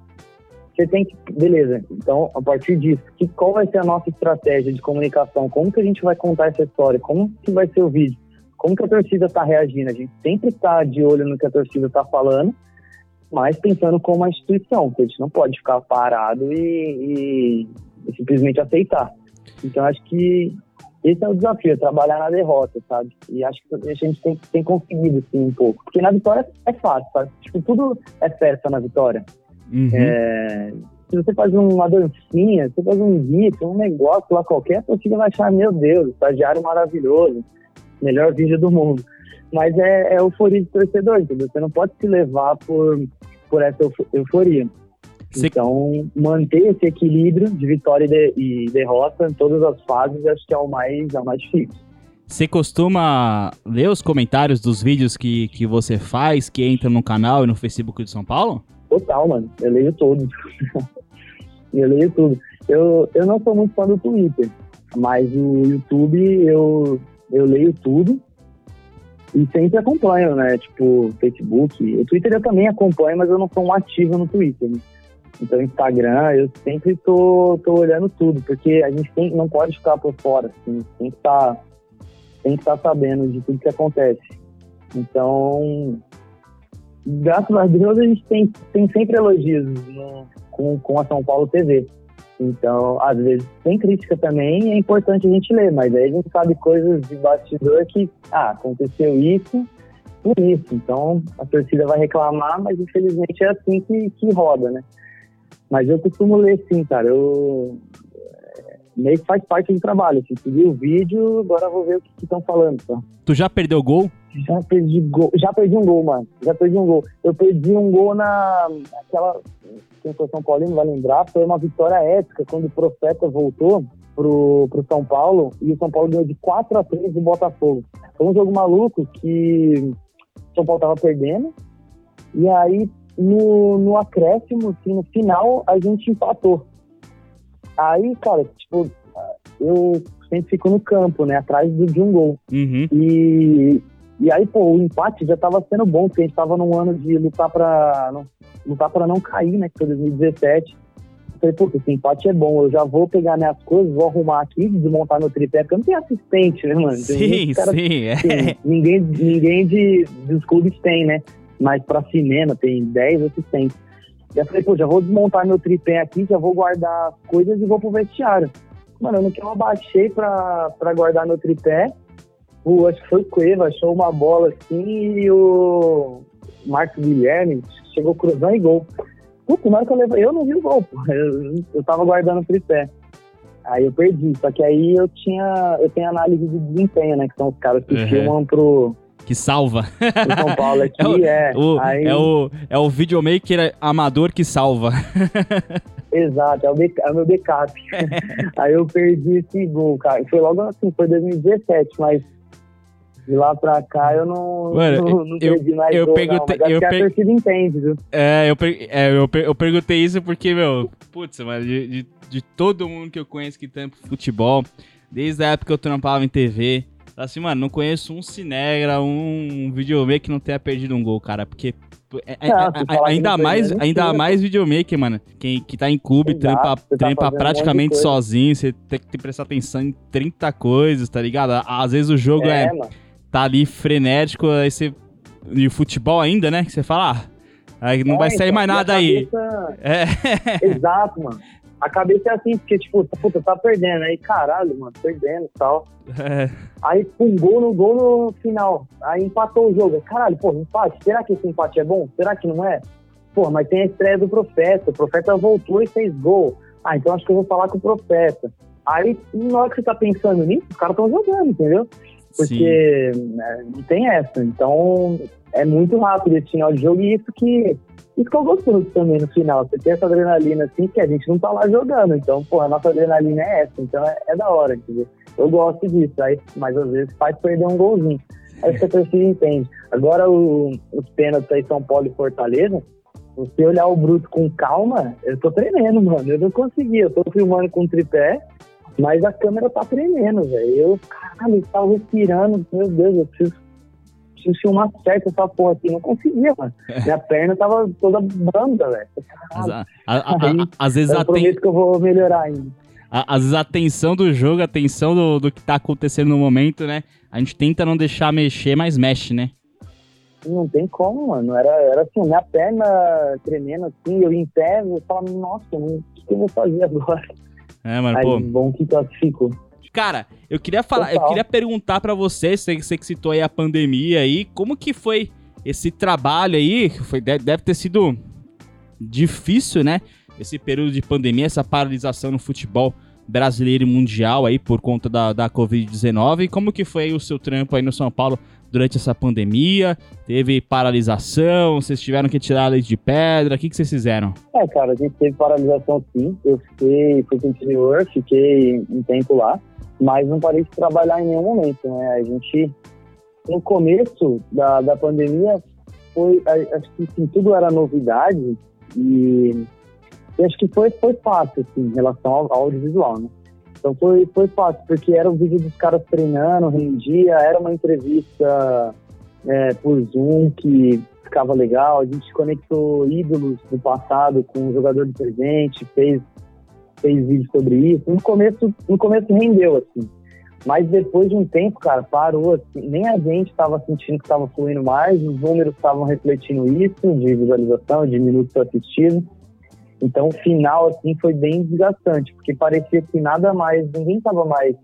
você tem que, beleza, então, a partir disso, que, qual vai ser a nossa estratégia de comunicação? Como que a gente vai contar essa história? Como que vai ser o vídeo? Como que a torcida tá reagindo? A gente sempre tá de olho no que a torcida tá falando, mas pensando como uma instituição, que a gente não pode ficar parado e, e- e simplesmente aceitar. Então, acho que esse é o desafio, é trabalhar na derrota, sabe? E acho que a gente tem, tem conseguido, sim, um pouco. Porque na vitória é fácil, sabe? Tipo, tudo é festa na vitória. Uhum. É, se você faz uma dancinha, se você faz um gif, um negócio lá qualquer, a torcida vai achar, meu Deus, estagiário maravilhoso, melhor vídeo do mundo. Mas é, é euforia de torcedor, entendeu? Você não pode se levar por, por essa eufo- euforia. Então, manter esse equilíbrio de vitória e, de- e derrota em todas as fases, acho que é o mais, é o mais difícil. Você costuma ler os comentários dos vídeos que, que você faz, que entram no canal e no Facebook de São Paulo? Total, mano. Eu leio tudo. eu leio tudo. Eu, eu não sou muito fã do Twitter, mas o YouTube eu, eu leio tudo e sempre acompanho, né? Tipo, Facebook. O Twitter eu também acompanho, mas eu não sou um ativo no Twitter. Né? Então, Instagram, eu sempre tô, tô olhando tudo, porque a gente tem, não pode ficar por fora, assim, tem que que estar sabendo de tudo que acontece. Então, graças a Deus a gente tem, tem sempre elogios no- com, com a São Paulo TV. Então, às vezes tem crítica também, é importante a gente ler, mas aí a gente sabe coisas de bastidor que, ah, aconteceu isso, por isso. Então, a torcida vai reclamar, mas infelizmente é assim que, que roda, né? Mas eu costumo ler sim, cara. Eu meio que faz parte do trabalho. Assim, segui o vídeo, agora vou ver o que estão falando. Tá? Tu já perdeu gol? Já perdi gol. Já perdi um gol, mano. Já perdi um gol. Eu perdi um gol na. Aquela. Quem for São Paulino vai lembrar, foi uma vitória épica quando o Profeta voltou pro, pro São Paulo e o São Paulo ganhou de 4 a 3 do Botafogo. Foi um jogo maluco que o São Paulo tava perdendo. E aí, no, no acréscimo, assim, no final, a gente empatou. Aí, cara, tipo, eu sempre fico no campo, né? Atrás do, de um gol. Uhum. E, e aí, pô, o empate já tava sendo bom, porque a gente tava num ano de lutar pra não, lutar pra não cair, né? Que foi 2017. Falei, pô, esse empate é bom, eu já vou pegar minhas coisas, vou arrumar aqui, desmontar meu tripé, porque eu não tenho assistente, né, mano? Sim, caras- sim. É. Sim, ninguém, ninguém de, dos clubes tem, né? Mas pra cinema tem 10 assistentes. E eu falei, pô, já vou desmontar meu tripé aqui, já vou guardar as coisas e vou pro vestiário. Mano, no que eu abaixei pra, pra guardar meu tripé, o, acho que foi o Cueva, achou uma bola assim e o Marcos Guilherme chegou cruzando e gol. Puta, na hora que eu levei, eu não vi o gol, pô. Eu, eu tava guardando o tripé. Aí eu perdi, só que aí eu tinha, eu tenho análise de desempenho, né? Que são os caras que Uhum. filmam pro, Que salva. pro São Paulo aqui, É o- é. O- aí, é, o, é o videomaker amador que salva. Exato, é o, beca- é o meu backup. aí eu perdi esse gol, cara. Foi logo assim, foi 2017, mas de lá pra cá eu não, Mano, não, não eu- perdi mais eu gol, perguntei- não. Acho eu que a per- torcida entende, viu? É, eu, per- é, eu, per- eu perguntei isso porque, meu, putz, mano, de, de, de todo mundo que eu conheço que tampa futebol, desde a época que eu trampava em TV, assim, mano, não conheço um cinegra, um videomaker que não tenha perdido um gol, cara, porque é- é- é- ainda mais, é ainda mentira, mais videomaker, mano, quem que tá em clube, Exato, trampa, tá trampa um praticamente coisa. sozinho, você tem que prestar atenção em 30 coisas, tá ligado? Às vezes o jogo é, É, tá ali frenético, aí você. E o futebol ainda, né? Que você fala, ah, aí não É, vai sair então, mais nada aí. cabeça- É. Exato, mano. A cabeça é assim, porque, tipo, puta, tá perdendo. Aí, caralho, mano, perdendo e tal. é. Aí, um gol no gol no final. Aí empatou o jogo. Caralho, pô, empate. Será que esse empate é bom? Será que não é? Pô, mas tem a estreia do Profeta. O Profeta voltou e fez gol. Ah, então acho que eu vou falar com o Profeta. Aí, na hora que você tá pensando nisso, os caras estão jogando, entendeu? Porque né, não tem essa. Então é muito rápido esse final de jogo e isso que eu gostoso também no final. Você tem essa adrenalina assim que a gente não tá lá jogando. Então, pô, a nossa adrenalina é essa. Então é, é da hora, entendeu? Eu gosto disso. Aí, mas às vezes faz perder um golzinho. Aí você precisa entende. Agora o, os pênaltis aí São Paulo e Fortaleza, você olhar o Bruto com calma, eu tô tremendo, mano. Eu não consegui. Eu tô filmando com tripé, mas a câmera tá tremendo, velho. Eu, caralho, eu tava respirando. Meu Deus, eu preciso, preciso filmar certo essa porra aqui. Não conseguia, mano. Minha perna tava toda banda, velho. Às vezes eu a prometo que eu vou melhorar ainda. Às vezes a tensão do jogo, a tensão do, do que tá acontecendo no momento, né? A gente tenta não deixar mexer, mas mexe, né? Não tem como, mano. Era, era assim, minha perna tremendo assim, eu em pé, eu falava, nossa, o que eu vou fazer agora? É, mano, Aí, pô. bom que classificou. Cara, eu queria falar, eu Total. queria perguntar pra você, você, você que citou aí a pandemia aí, como que foi esse trabalho aí? Foi, deve, ter sido difícil, né? Esse período de pandemia, essa paralisação no futebol brasileiro e mundial aí por conta da, da Covid-19. E como que foi aí o seu trampo aí no São Paulo durante essa pandemia? Teve paralisação? Vocês tiveram que tirar a leite de pedra? O que, que vocês fizeram? É, cara, a gente teve paralisação sim. Eu fiquei, fui pro interior, fiquei um tempo lá, mas não parei de trabalhar em nenhum momento, né? A gente, no começo da, da pandemia, foi, acho que assim, tudo era novidade e, e acho que foi, foi fácil, assim, em relação ao, ao audiovisual, né? Então foi, foi fácil, porque era o vídeo dos caras treinando, rendia, era uma entrevista é, por Zoom que ficava legal, a gente conectou ídolos do passado com o jogador do presente, fez, fez vídeo sobre isso. No começo, no começo rendeu, assim. Mas depois de um tempo, cara, parou, assim, nem a gente estava sentindo que estava fluindo mais, os números estavam refletindo isso, de visualização, de minutos assistidos. Então o final, assim, foi bem desgastante, porque parecia que nada mais, ninguém estava mais...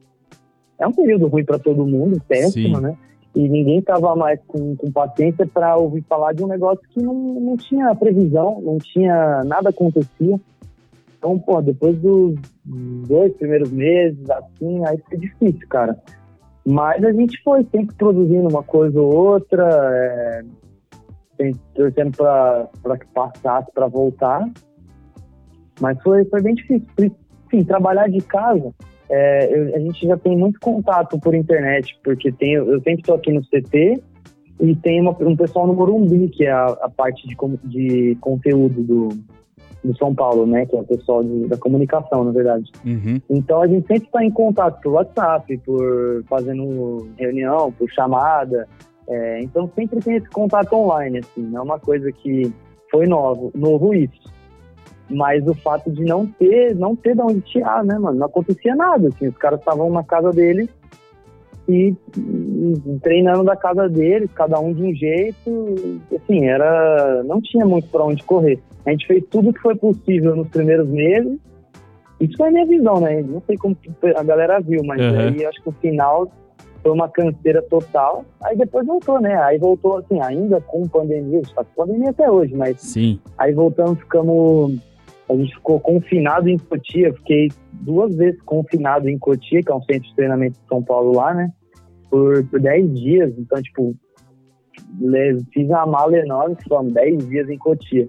É um período ruim para todo mundo, péssimo, Sim. né? e ninguém estava mais com, com paciência para ouvir falar de um negócio que não, não tinha previsão, não tinha nada acontecia. Então, pô, depois dos dois primeiros meses, assim, aí foi difícil, cara. Mas a gente foi sempre produzindo uma coisa ou outra, é, torcendo para que passasse para voltar. Mas foi, foi bem difícil. Enfim, trabalhar de casa, é, eu- a gente já tem muito contato por internet, porque tem, eu sempre estou aqui no CT e tem uma- um pessoal no Morumbi, que é a, a parte de, de conteúdo do, do São Paulo, né? Que é o pessoal de- da comunicação, na verdade. Uhum. Então a gente sempre está em contato por WhatsApp, por fazendo reunião, por chamada. É, então sempre tem esse contato online, assim, não é uma coisa que foi novo, novo isso. Mas o fato de não ter, não ter de onde tirar, né, mano? Não acontecia nada, assim, os caras estavam na casa deles e, e treinando da casa deles, cada um de um jeito, assim, era, não tinha muito para onde correr. A gente fez tudo que foi possível nos primeiros meses isso foi a minha visão, né? Não sei como a galera viu, mas Uhum. aí acho que o final foi uma canseira total. Aí depois voltou, né? Aí voltou, assim, ainda com pandemia, a gente tá com pandemia até hoje, mas Sim. aí voltamos, ficamos. A gente ficou confinado em Cotia, fiquei duas vezes confinado em Cotia, que é um centro de treinamento de São Paulo lá, né? Por, por 10 dias. Então, tipo, fiz uma mala enorme, ficamos 10 dias em Cotia.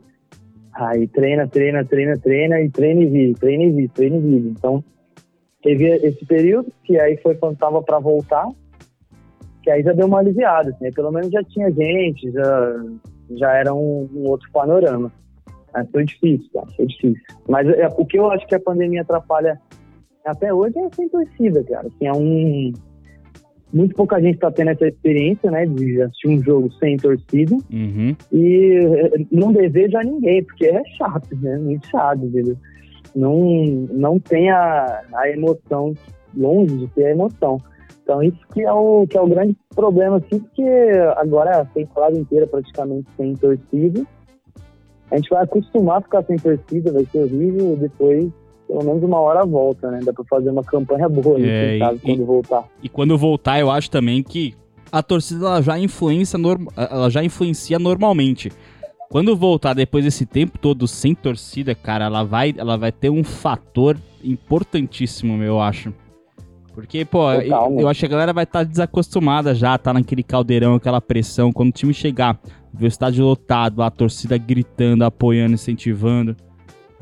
Aí treina, treina, treina, treina e treina e vive, treina e vive, treina e vive. Então, teve esse período, que aí foi quando tava para voltar, que aí já deu uma aliviada, assim, aí pelo menos já tinha gente, já, já era um, um outro panorama. Mas foi difícil, cara, foi difícil. Mas é, o que eu acho que a pandemia atrapalha até hoje é sem torcida, cara. Assim, é um... Muito pouca gente tá tendo essa experiência, né, de assistir um jogo sem torcida. Uhum. E eh, não desejo a ninguém, porque é chato, né? Muito chato, entendeu? Não, não tem a, a emoção, longe de ter a emoção. Então isso que é o, que é o grande problema, assim, porque agora a temporada inteira praticamente sem torcida. A gente vai acostumar a ficar sem torcida, vai ser horrível, e depois pelo menos uma hora volta, né? Dá pra fazer uma campanha boa ali, É, e- quando voltar. E quando voltar, eu acho também que a torcida ela já influencia, norm- ela já influencia normalmente. Quando voltar depois desse tempo todo sem torcida, cara, ela vai, ela vai ter um fator importantíssimo, eu acho. Porque, pô, eu, eu acho que a galera vai estar desacostumada já, tá naquele caldeirão, aquela pressão. Quando o time chegar, ver o estádio lotado, a torcida gritando, apoiando, incentivando,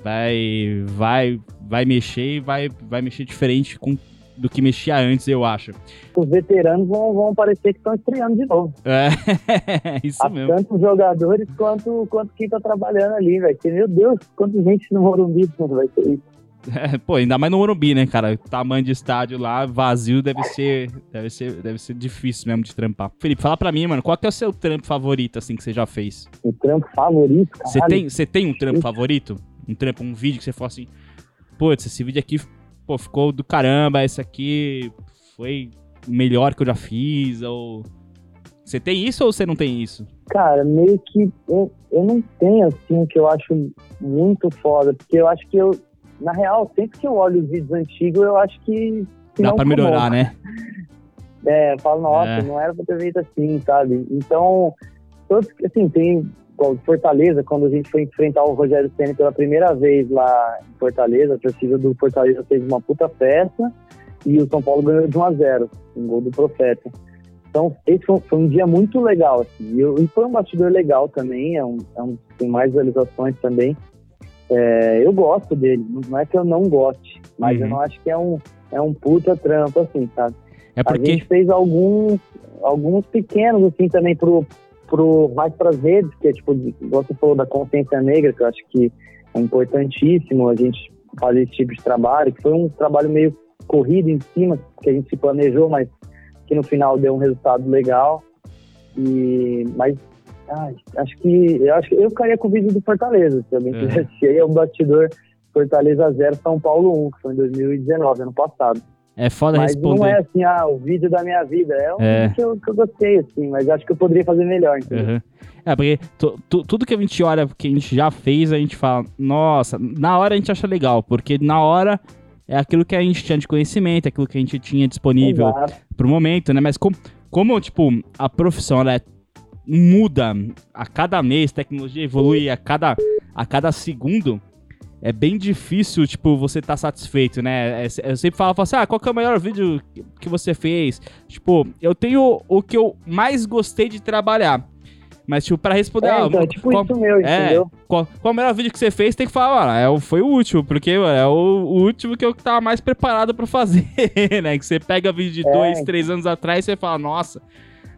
vai vai vai mexer e vai, vai mexer diferente com, do que mexia antes, eu acho. Os veteranos vão, vão parecer que estão estreando de novo. É, isso Há mesmo. tanto os jogadores quanto, quanto quem tá trabalhando ali, velho. Que, Meu Deus, quanta gente no Morumbi vai ser isso. É, pô, ainda mais no Morumbi, né, cara? O tamanho de estádio lá, vazio, deve ser, deve ser, deve ser difícil mesmo de trampar. Felipe, fala pra mim, mano, qual que é o seu trampo favorito, assim, que você já fez? O trampo favorito, cara. Você tem, você tem um trampo favorito? Um trampo, um vídeo que você fala assim, putz, esse vídeo aqui, pô, ficou do caramba, esse aqui foi o melhor que eu já fiz, ou... Você tem isso ou você não tem isso? Cara, meio que eu, eu não tenho assim o que eu acho muito foda, porque eu acho que eu, na real, sempre que eu olho os vídeos antigos, eu acho que. que Dá ficou melhorar, né? É, eu falo, nossa, É. não era pra ter feito assim, sabe? Então, todos, assim, tem Fortaleza, quando a gente foi enfrentar o Rogério Senna pela primeira vez lá em Fortaleza, a torcida do Fortaleza fez uma puta festa e o São Paulo ganhou de 1 a 0 um gol do Profeta. Então, esse foi, um- foi um dia muito legal, assim, e, eu- e foi um bastidor legal também, é um, é um tem mais visualizações também. É, eu gosto dele, não é que eu não goste, mas eu Uhum. não acho que é um, é um puta trampo, assim, sabe? É A porque... gente fez alguns, alguns pequenos, assim, também pro, pro, mais pras redes, que é tipo, você falou da consciência negra, que eu acho que é importantíssimo a gente fazer esse tipo de trabalho, que foi um trabalho meio corrido em cima, que a gente se planejou, mas que no final deu um resultado legal. E, mas, acho que, eu acho que eu ficaria com o vídeo do Fortaleza, se alguém É. quiser assistir, aí é o bastidor Fortaleza 0, São Paulo 1, que foi em 2019, ano passado. É foda Mas responder. não é assim, ah, o vídeo da minha vida. É um É. vídeo que eu, que eu gostei, assim, mas acho que eu poderia fazer melhor? Uhum. É, porque tu- tu- tudo que a gente olha, que a gente já fez, a gente fala, nossa, na hora a gente acha legal, porque na hora é aquilo que a gente tinha de conhecimento, é aquilo que a gente tinha disponível Exato. pro momento, né? Mas como, como tipo, a profissão, ela é- muda a cada mês, tecnologia evolui a cada, a cada segundo, é bem difícil, tipo, você tá satisfeito, né? É- Eu sempre falo, falo assim, ah, qual que é o melhor vídeo que você fez? Tipo, eu tenho o que eu mais gostei de trabalhar. Mas, tipo, pra responder, É, ah, então, é tipo qual, isso meu, é, entendeu? qual, qual o melhor vídeo que você fez, tem que falar, é, o- foi o último, porque mano, é o, o último que eu tava mais preparado pra fazer, né? Que você pega vídeo de É. dois, três anos atrás e você fala, nossa,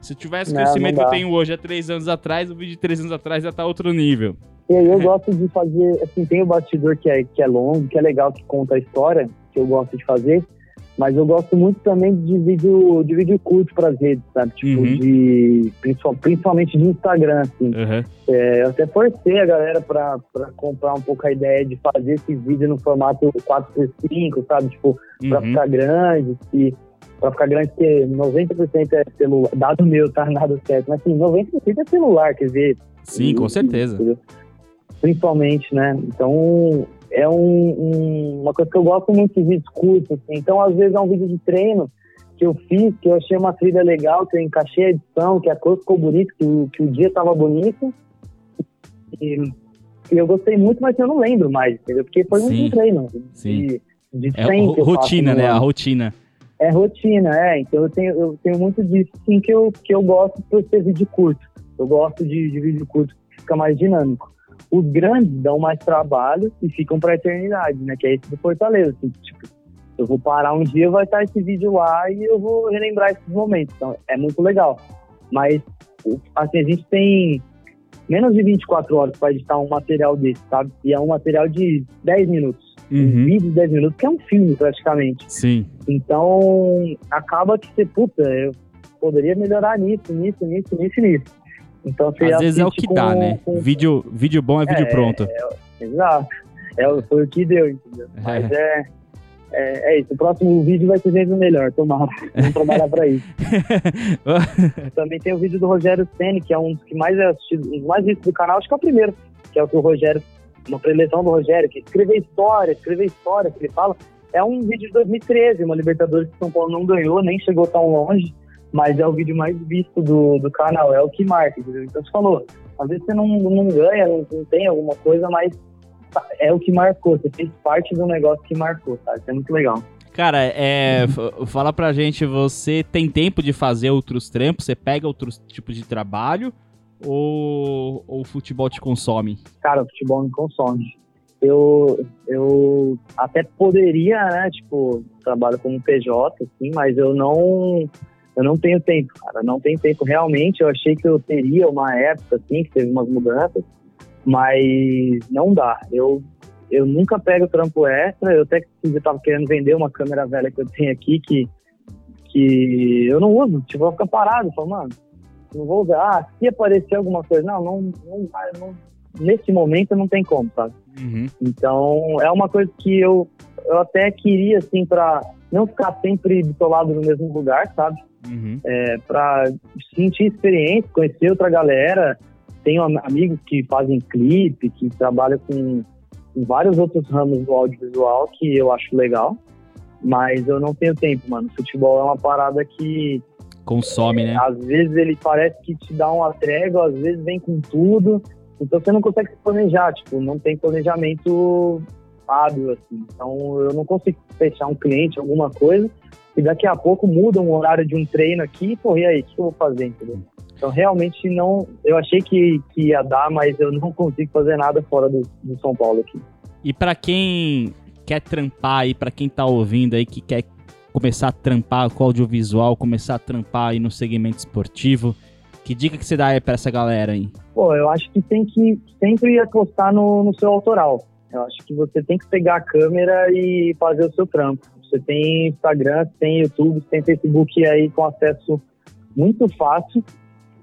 se eu tivesse Não, conhecimento não que eu tenho hoje há três anos atrás, o vídeo de três anos atrás já tá outro nível. E aí É. eu gosto de fazer, assim, tem o bastidor que é, que é longo, que é legal, que conta a história, que eu gosto de fazer, mas eu gosto muito também de vídeo, de vídeo curto pras redes, sabe? Tipo, Uhum. de. principal- Principalmente de Instagram, assim. Uhum. É, eu até forcei a galera pra, pra comprar um pouco a ideia de fazer esse vídeo no formato 4x5, sabe? Tipo, pra Uhum. ficar grande, e pra ficar grande, porque 90% é celular, dado meu, tá nada certo, mas assim, 90% é celular, quer dizer. Sim, com certeza. entendeu? Principalmente, né? Então, é um- um- uma coisa que eu gosto muito de vídeos curtos, assim. Então, às vezes é um vídeo de treino que eu fiz, que eu achei uma trilha legal, que eu encaixei a edição, que a cor ficou bonita, que o, que o dia tava bonito. E, e eu gostei muito, mas eu não lembro mais, entendeu? Porque foi um treino Sim. de, de É 100 ro- que eu faço rotina, né? A rotina. É rotina, é. Então eu tenho, eu tenho muito disso, sim, que eu, que eu gosto por ser vídeo curto. Eu gosto de, de vídeo curto que fica mais dinâmico. Os grandes dão mais trabalho e ficam pra eternidade, né? Que é esse do Fortaleza. Assim, tipo, eu vou parar um dia, vai estar esse vídeo lá e eu vou relembrar esses momentos. Então é muito legal. Mas, assim, a gente tem menos de 24 horas para editar um material desse, sabe? E é um material de 10 minutos. Um Uhum. vídeo de 10 minutos, que é um filme praticamente. Sim. Então, acaba que você, puta, eu poderia melhorar nisso, nisso, nisso, nisso, nisso. Então, você Às vezes é o que dá, com- né? com- Vídeo, vídeo bom é vídeo É, pronto. Exato. É, foi o que deu, entendeu? Mas é, é, é isso. O próximo vídeo vai ser sempre melhor, tomara. Vamos trabalhar pra isso. Também tem o vídeo do Rogério Senni, que é um dos que mais é assistido, um dos mais vistos do canal, acho que é o primeiro, que é o que o Rogério, uma preleção do Rogério, que escrever história, escrever história, que ele fala. É um vídeo de 2013, uma Libertadores que São Paulo não ganhou, nem chegou tão longe, mas é o vídeo mais visto do, do canal, é o que marca, entendeu? Então você falou, às vezes você não, não ganha, não, não tem alguma coisa, mas é o que marcou, você fez parte do negócio que marcou, sabe? Isso é muito legal. Cara, é, fala pra gente, você tem tempo de fazer outros trampos? Você pega outros tipos de trabalho? Ou, ou o futebol te consome? Cara, o futebol me consome. Eu, eu até poderia, né, tipo, trabalho como PJ, assim, mas eu não, eu não tenho tempo, cara, não tenho tempo. Realmente, eu achei que eu teria uma época, assim, que teve umas mudanças, mas não dá. Eu, eu nunca pego trampo extra. Eu até eu tava querendo vender uma câmera velha que eu tenho aqui que, que eu não uso. Tipo, eu vou ficar parado. Falo, mano, não vou usar. Ah, se aparecer alguma coisa. Não, não, não, não nesse momento não tem como, sabe? Uhum. Então, é uma coisa que eu, eu até queria, assim, pra não ficar sempre bitolado no mesmo lugar, sabe? Uhum. É, pra sentir experiência, conhecer outra galera. Tenho amigos que fazem clipe, que trabalham com em vários outros ramos do audiovisual que eu acho legal, mas eu não tenho tempo, mano. Futebol é uma parada que. Consome, né? Às vezes ele parece que te dá uma trégua, às vezes vem com tudo. Então você não consegue se planejar, tipo, não tem planejamento hábil, assim. Então eu não consigo fechar um cliente, alguma coisa, e daqui a pouco muda um horário de um treino aqui, pô, e aí, o que eu vou fazer, entendeu? Então, realmente não. Eu achei que, que ia dar, mas eu não consigo fazer nada fora do, do São Paulo aqui. E para quem quer trampar aí, para quem tá ouvindo aí, que quer começar a trampar com audiovisual, começar a trampar aí no segmento esportivo, que dica que você dá aí pra essa galera aí? Pô, eu acho que tem que sempre apostar no, no seu autoral. Eu acho que você tem que pegar a câmera e fazer o seu trampo. Você tem Instagram, tem YouTube, tem Facebook aí com acesso muito fácil.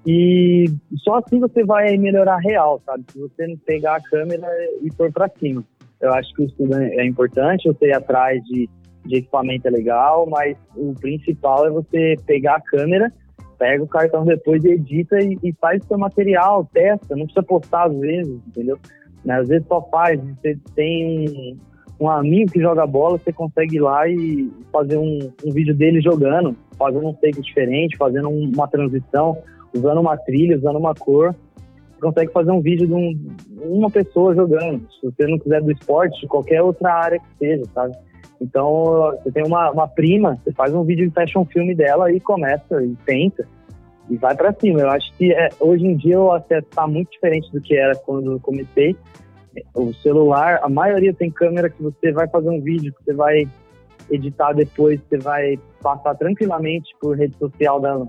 E só assim você vai melhorar real, sabe? Se você não pegar a câmera e pôr para cima. Eu acho que o estudo é importante, você ir atrás de, de equipamento é legal, mas o principal é você pegar a câmera, pega o cartão depois, edita e, e faz o seu material, testa, não precisa postar às vezes, entendeu? Né? Às vezes só faz, você tem um, um amigo que joga bola, você consegue ir lá e fazer um, um vídeo dele jogando, fazendo um take diferente, fazendo uma transição usando uma trilha, usando uma cor, consegue fazer um vídeo de um, uma pessoa jogando. Se você não quiser do esporte, de qualquer outra área que seja, sabe? Então, você tem uma, uma prima, você faz um vídeo de fashion filme dela e começa, e tenta, e vai para cima. Eu acho que é, hoje em dia o acesso está muito diferente do que era quando eu comecei. O celular, a maioria tem câmera que você vai fazer um vídeo, que você vai editar depois, você vai passar tranquilamente por rede social da,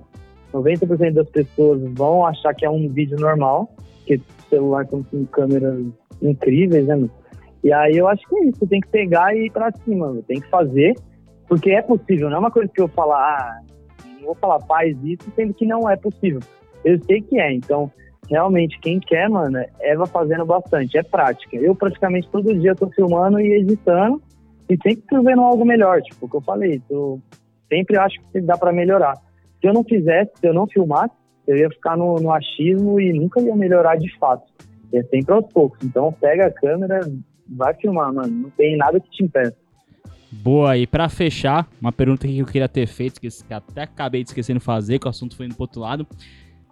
90% das pessoas vão achar que é um vídeo normal, porque o celular tem câmeras incríveis, né? E aí eu acho que é isso, tem que pegar e ir pra cima, tem que fazer, porque é possível, não é uma coisa que eu falar, ah, não vou falar faz isso, sendo que não é possível. Eu sei que é, então realmente quem quer, mano, é fazendo bastante, é prática. Eu praticamente todo dia tô filmando e editando e sempre tô vendo algo melhor, tipo o que eu falei, eu sempre acho que dá para melhorar. Se eu não fizesse, se eu não filmasse, eu ia ficar no, no achismo e nunca ia melhorar de fato. É sempre aos poucos. Então pega a câmera, vai filmar, mano. Não tem nada que te impeça. Boa, e para fechar, uma pergunta que eu queria ter feito, que até acabei de esquecendo de fazer, que o assunto foi indo pro outro lado.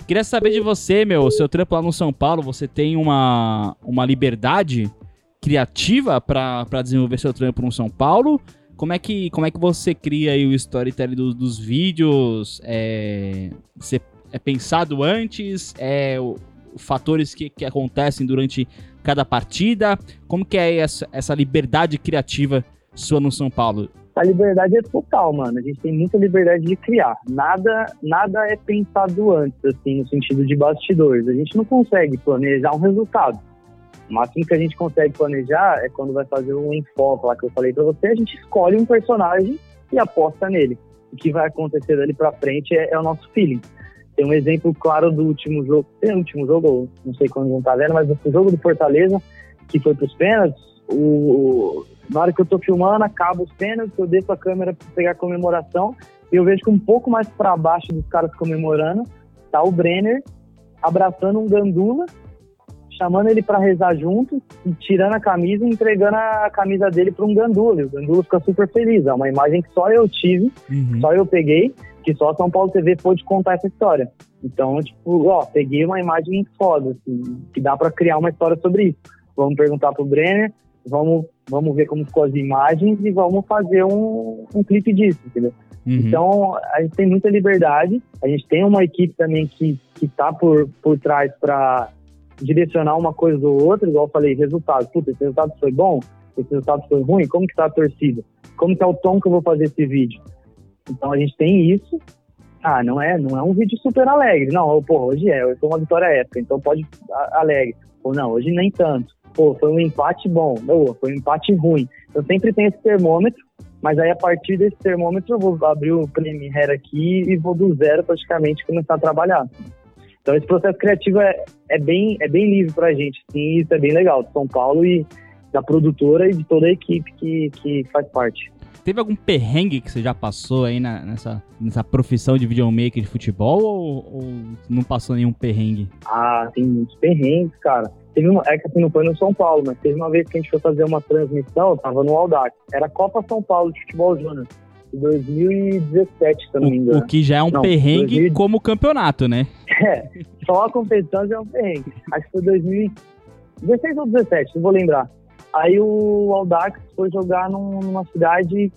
Queria saber de você, meu, seu trampo lá no São Paulo, você tem uma, uma liberdade criativa para desenvolver seu trampo no São Paulo? Como é que, como é que você cria o storytelling dos, vídeos? É, você, é pensado antes? É fatores que, que acontecem durante cada partida? Como que é essa, essa liberdade criativa sua no São Paulo? A liberdade é total, mano. A gente tem muita liberdade de criar. Nada, nada é pensado antes, assim, no sentido de bastidores. A gente não consegue planejar um resultado. O máximo que a gente consegue planejar é quando vai fazer um enfoque lá que eu falei para você, a gente escolhe um personagem e aposta nele. O que vai acontecer dali para frente é, é, o nosso feeling. Tem um exemplo claro do último jogo, tem o último jogo, não sei quando não tá vendo, mas o jogo do Fortaleza, que foi pros pênaltis, o, na hora que eu tô filmando, acaba os pênaltis, eu desço a câmera para pegar a comemoração, e eu vejo que um pouco mais para baixo dos caras comemorando, tá o Brenner abraçando um gandula chamando ele para rezar junto, e tirando a camisa e entregando a camisa dele para um gandula. o gandula fica super feliz. É uma imagem que só eu tive, uhum. só eu peguei, que só a São Paulo TV pôde contar essa história. Então, tipo, ó, peguei uma imagem foda, assim, que dá para criar uma história sobre isso. Vamos perguntar pro Brenner, vamos, vamos ver como ficou as imagens e vamos fazer um, um clipe disso, entendeu? Uhum. Então, a gente tem muita liberdade. A gente tem uma equipe também que está por, por trás para direcionar uma coisa ou outra, igual eu falei, resultado. Puta, esse resultado foi bom? Esse resultado foi ruim? Como que tá a torcida? Como que é o tom que eu vou fazer esse vídeo? Então, a gente tem isso. Ah, não é, não é um vídeo super alegre. Não, pô, hoje é, foi uma vitória épica, então pode alegre. Ou não, hoje nem tanto. Pô, foi um empate bom. Não, foi um empate ruim. Eu sempre tenho esse termômetro, mas aí a partir desse termômetro eu vou abrir o Premiere aqui e vou do zero praticamente começar a trabalhar. Então esse processo criativo é, é bem é bem livre pra gente, sim, isso é bem legal, de São Paulo e da produtora e de toda a equipe que, que faz parte. Teve algum perrengue que você já passou aí na- nessa, nessa profissão de videomaker de futebol ou, ou não passou nenhum perrengue? Ah, tem muitos perrengues, cara. Teve uma, é que assim, não foi no São Paulo, mas teve uma vez que a gente foi fazer uma transmissão, tava no Aldax. Era Copa São Paulo de Futebol Júnior, de 2017, se eu não me O, engano. o que já é um Não, perrengue 2000. como campeonato, né? É, só a competição já é um perrengue. Acho que foi 2016 ou 17, não vou lembrar. Aí o Aldax foi jogar num- numa cidade,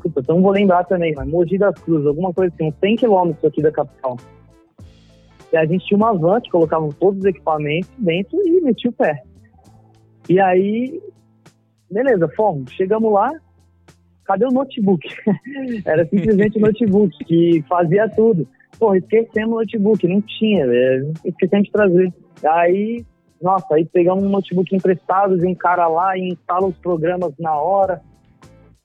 puta, eu não vou lembrar também, mas Mogi das Cruzes, alguma coisa assim, uns 100 quilômetros aqui da capital. E a gente tinha uma van que colocava todos os equipamentos dentro e metia o pé. E aí, beleza, fomos. Chegamos lá, cadê o notebook? Era simplesmente o notebook que fazia tudo. Pô, esquecemos o notebook, não tinha, é, esquecemos de trazer. Aí, nossa, aí pegamos um notebook emprestado de um cara lá e instala os programas na hora.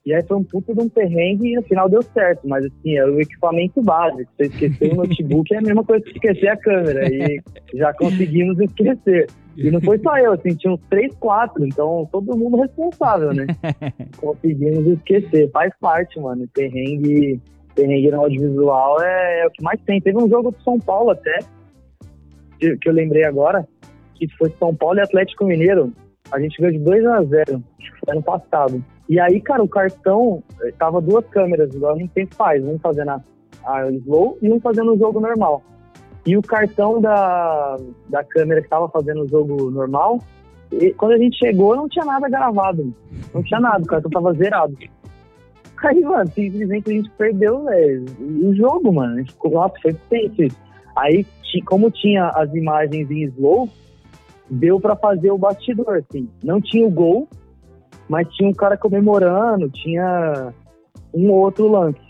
E aí foi um puto de um perrengue e no final deu certo, mas assim, era o equipamento básico. Você esquecer o notebook é a mesma coisa que esquecer a câmera. E já conseguimos esquecer. E não foi só eu, assim, tinha uns três, quatro, então todo mundo responsável, né? Conseguimos esquecer, faz parte, mano. Perrengue, perrengue no audiovisual é, é o que mais tem. Teve um jogo de São Paulo até, que, que eu lembrei agora, que foi São Paulo e Atlético Mineiro. A gente ganhou de 2 a 0 acho que foi ano passado. E aí, cara, o cartão eh, tava duas câmeras, igual a gente sempre faz, um fazendo a, a slow e um fazendo o jogo normal. E o cartão da, da câmera que tava fazendo o jogo normal, e quando a gente chegou, não tinha nada gravado. Não tinha nada, o cartão tava zerado. Aí, mano, simplesmente a gente perdeu, velho, o jogo, mano. A gente ficou, nossa, foi tenso. Aí, como tinha as imagens em slow, deu pra fazer o bastidor, assim. Não tinha o gol, mas tinha um cara comemorando, tinha um outro lance.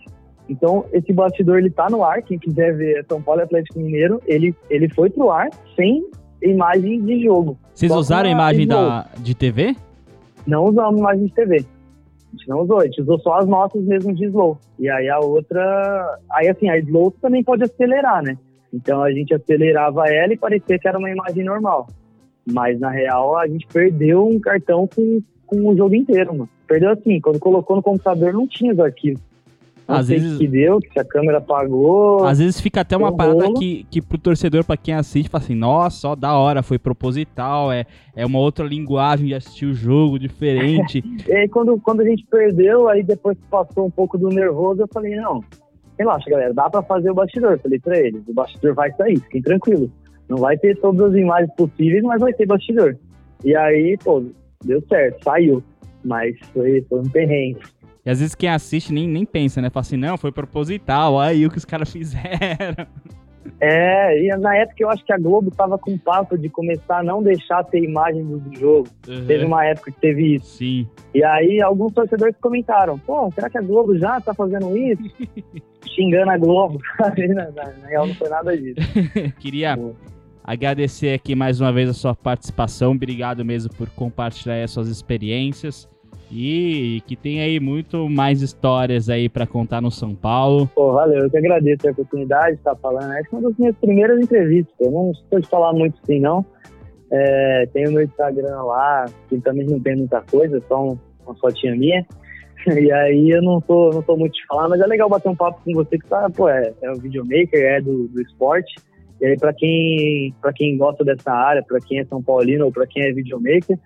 Então, esse bastidor, ele tá no ar, quem quiser ver São Paulo e Atlético Mineiro, ele, ele foi pro ar sem imagem de jogo. Vocês usaram a imagem da, de TV? Não usamos imagem de TV. A gente não usou, a gente usou só as nossas mesmo de slow. E aí a outra. Aí assim, a slow também pode acelerar, né? Então a gente acelerava ela e parecia que era uma imagem normal. Mas na real a gente perdeu um cartão com, com o jogo inteiro, mano. Perdeu assim, quando colocou no computador não tinha os arquivos. Não Às vezes- que deu, que a câmera apagou. Às vezes fica até uma Um parada rolo. que, que pro torcedor, pra quem assiste, fala assim, nossa, ó, da hora, foi proposital, é, é uma outra linguagem de assistir o jogo, diferente. E aí, quando, quando a gente perdeu, aí depois que passou um pouco do nervoso, eu falei, não, relaxa, galera, dá pra fazer o bastidor. Falei pra eles, o bastidor vai sair, fiquem tranquilos. Não vai ter todas as imagens possíveis, mas vai ter bastidor. E aí, pô, deu certo, saiu. Mas foi, foi um perrengue. e às vezes quem assiste nem, nem pensa, né? Fala assim, não, foi proposital, olha aí o que os caras fizeram. É, e na época eu acho que a Globo tava com papo de começar a não deixar ter imagem do jogo. Teve uma época que teve isso. Sim. E aí alguns torcedores comentaram, pô, será que a Globo já tá fazendo isso? Xingando a Globo. na, na, na real não foi nada disso. Queria. Agradecer aqui mais uma vez a sua participação. Obrigado mesmo por compartilhar as suas experiências. E que tem aí muito mais histórias aí pra contar no São Paulo. Pô, valeu, eu que agradeço a oportunidade de estar falando. Essa é uma das minhas primeiras entrevistas. Eu não sou de falar muito assim, não. É, tem meu Instagram lá, que também não tem muita coisa, só um- uma fotinha minha. E aí eu não sou, não sou muito de falar, mas é legal bater um papo com você que tá, pô, é, é um videomaker, é do, do esporte. E aí pra quem, pra quem gosta dessa área, pra quem é São Paulino ou pra quem é videomaker,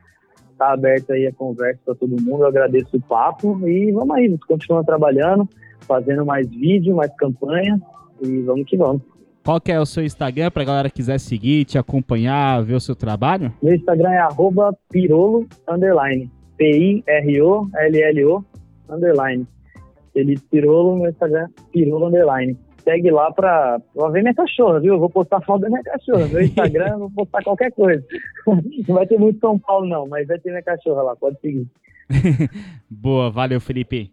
tá aberto aí a conversa pra todo mundo. Eu agradeço o papo e vamos aí, continua trabalhando, fazendo mais vídeo, mais campanha e vamos que vamos. Qual que é o seu Instagram pra galera que quiser seguir, te acompanhar, ver o seu trabalho? Meu Instagram é arroba pirolo, underline. P-I-R-O-L-L-O, underline. Felipe Pirolo, meu Instagram, pirolo, underline. Segue lá pra, pra ver minha cachorra, viu? Eu vou postar foto da minha cachorra. Meu Instagram, vou postar qualquer coisa. Não vai ter muito São Paulo, não, mas vai ter minha cachorra lá, pode seguir. Boa, valeu, Felipe.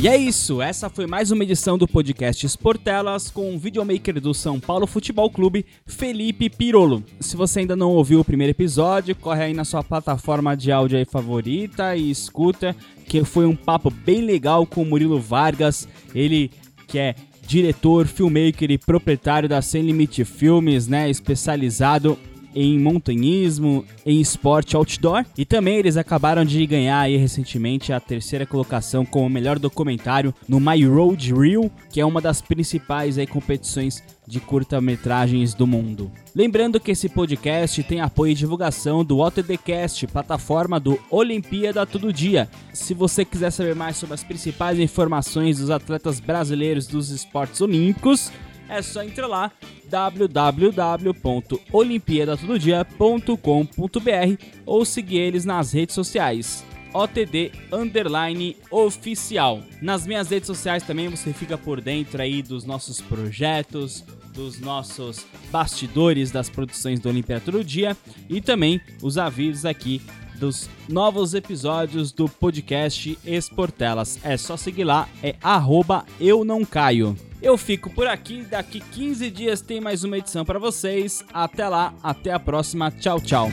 E é isso, essa foi mais uma edição do podcast Esportelas com o videomaker do São Paulo Futebol Clube, Felipe Pirolo. Se você ainda não ouviu o primeiro episódio, corre aí na sua plataforma de áudio favorita e escuta, que foi um papo bem legal com o Murilo Vargas, ele que é diretor, filmmaker e proprietário da Sem Limite Filmes, né, especializado em montanhismo, em esporte outdoor. E também eles acabaram de ganhar aí recentemente a terceira colocação como melhor documentário no My Road Reel, que é uma das principais aí competições de curta-metragens do mundo. Lembrando que esse podcast tem apoio e divulgação do OTDcast, plataforma do Olimpíada Todo Dia. Se você quiser saber mais sobre as principais informações dos atletas brasileiros dos esportes olímpicos, é só entrar lá www.olimpiadatododia.com.br ou seguir eles nas redes sociais. OTD Underline Oficial. Nas minhas redes sociais também você fica por dentro aí dos nossos projetos, dos nossos bastidores das produções do Olimpíada Todo Dia e também os avisos aqui dos novos episódios do podcast Esportelas. É só seguir lá, é arroba eu não caio. Eu fico por aqui, daqui 15 dias tem mais uma edição para vocês. Até lá, até a próxima. Tchau, tchau.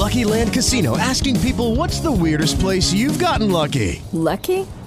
Lucky Land Casino asking people what's the weirdest place you've gotten lucky? Lucky?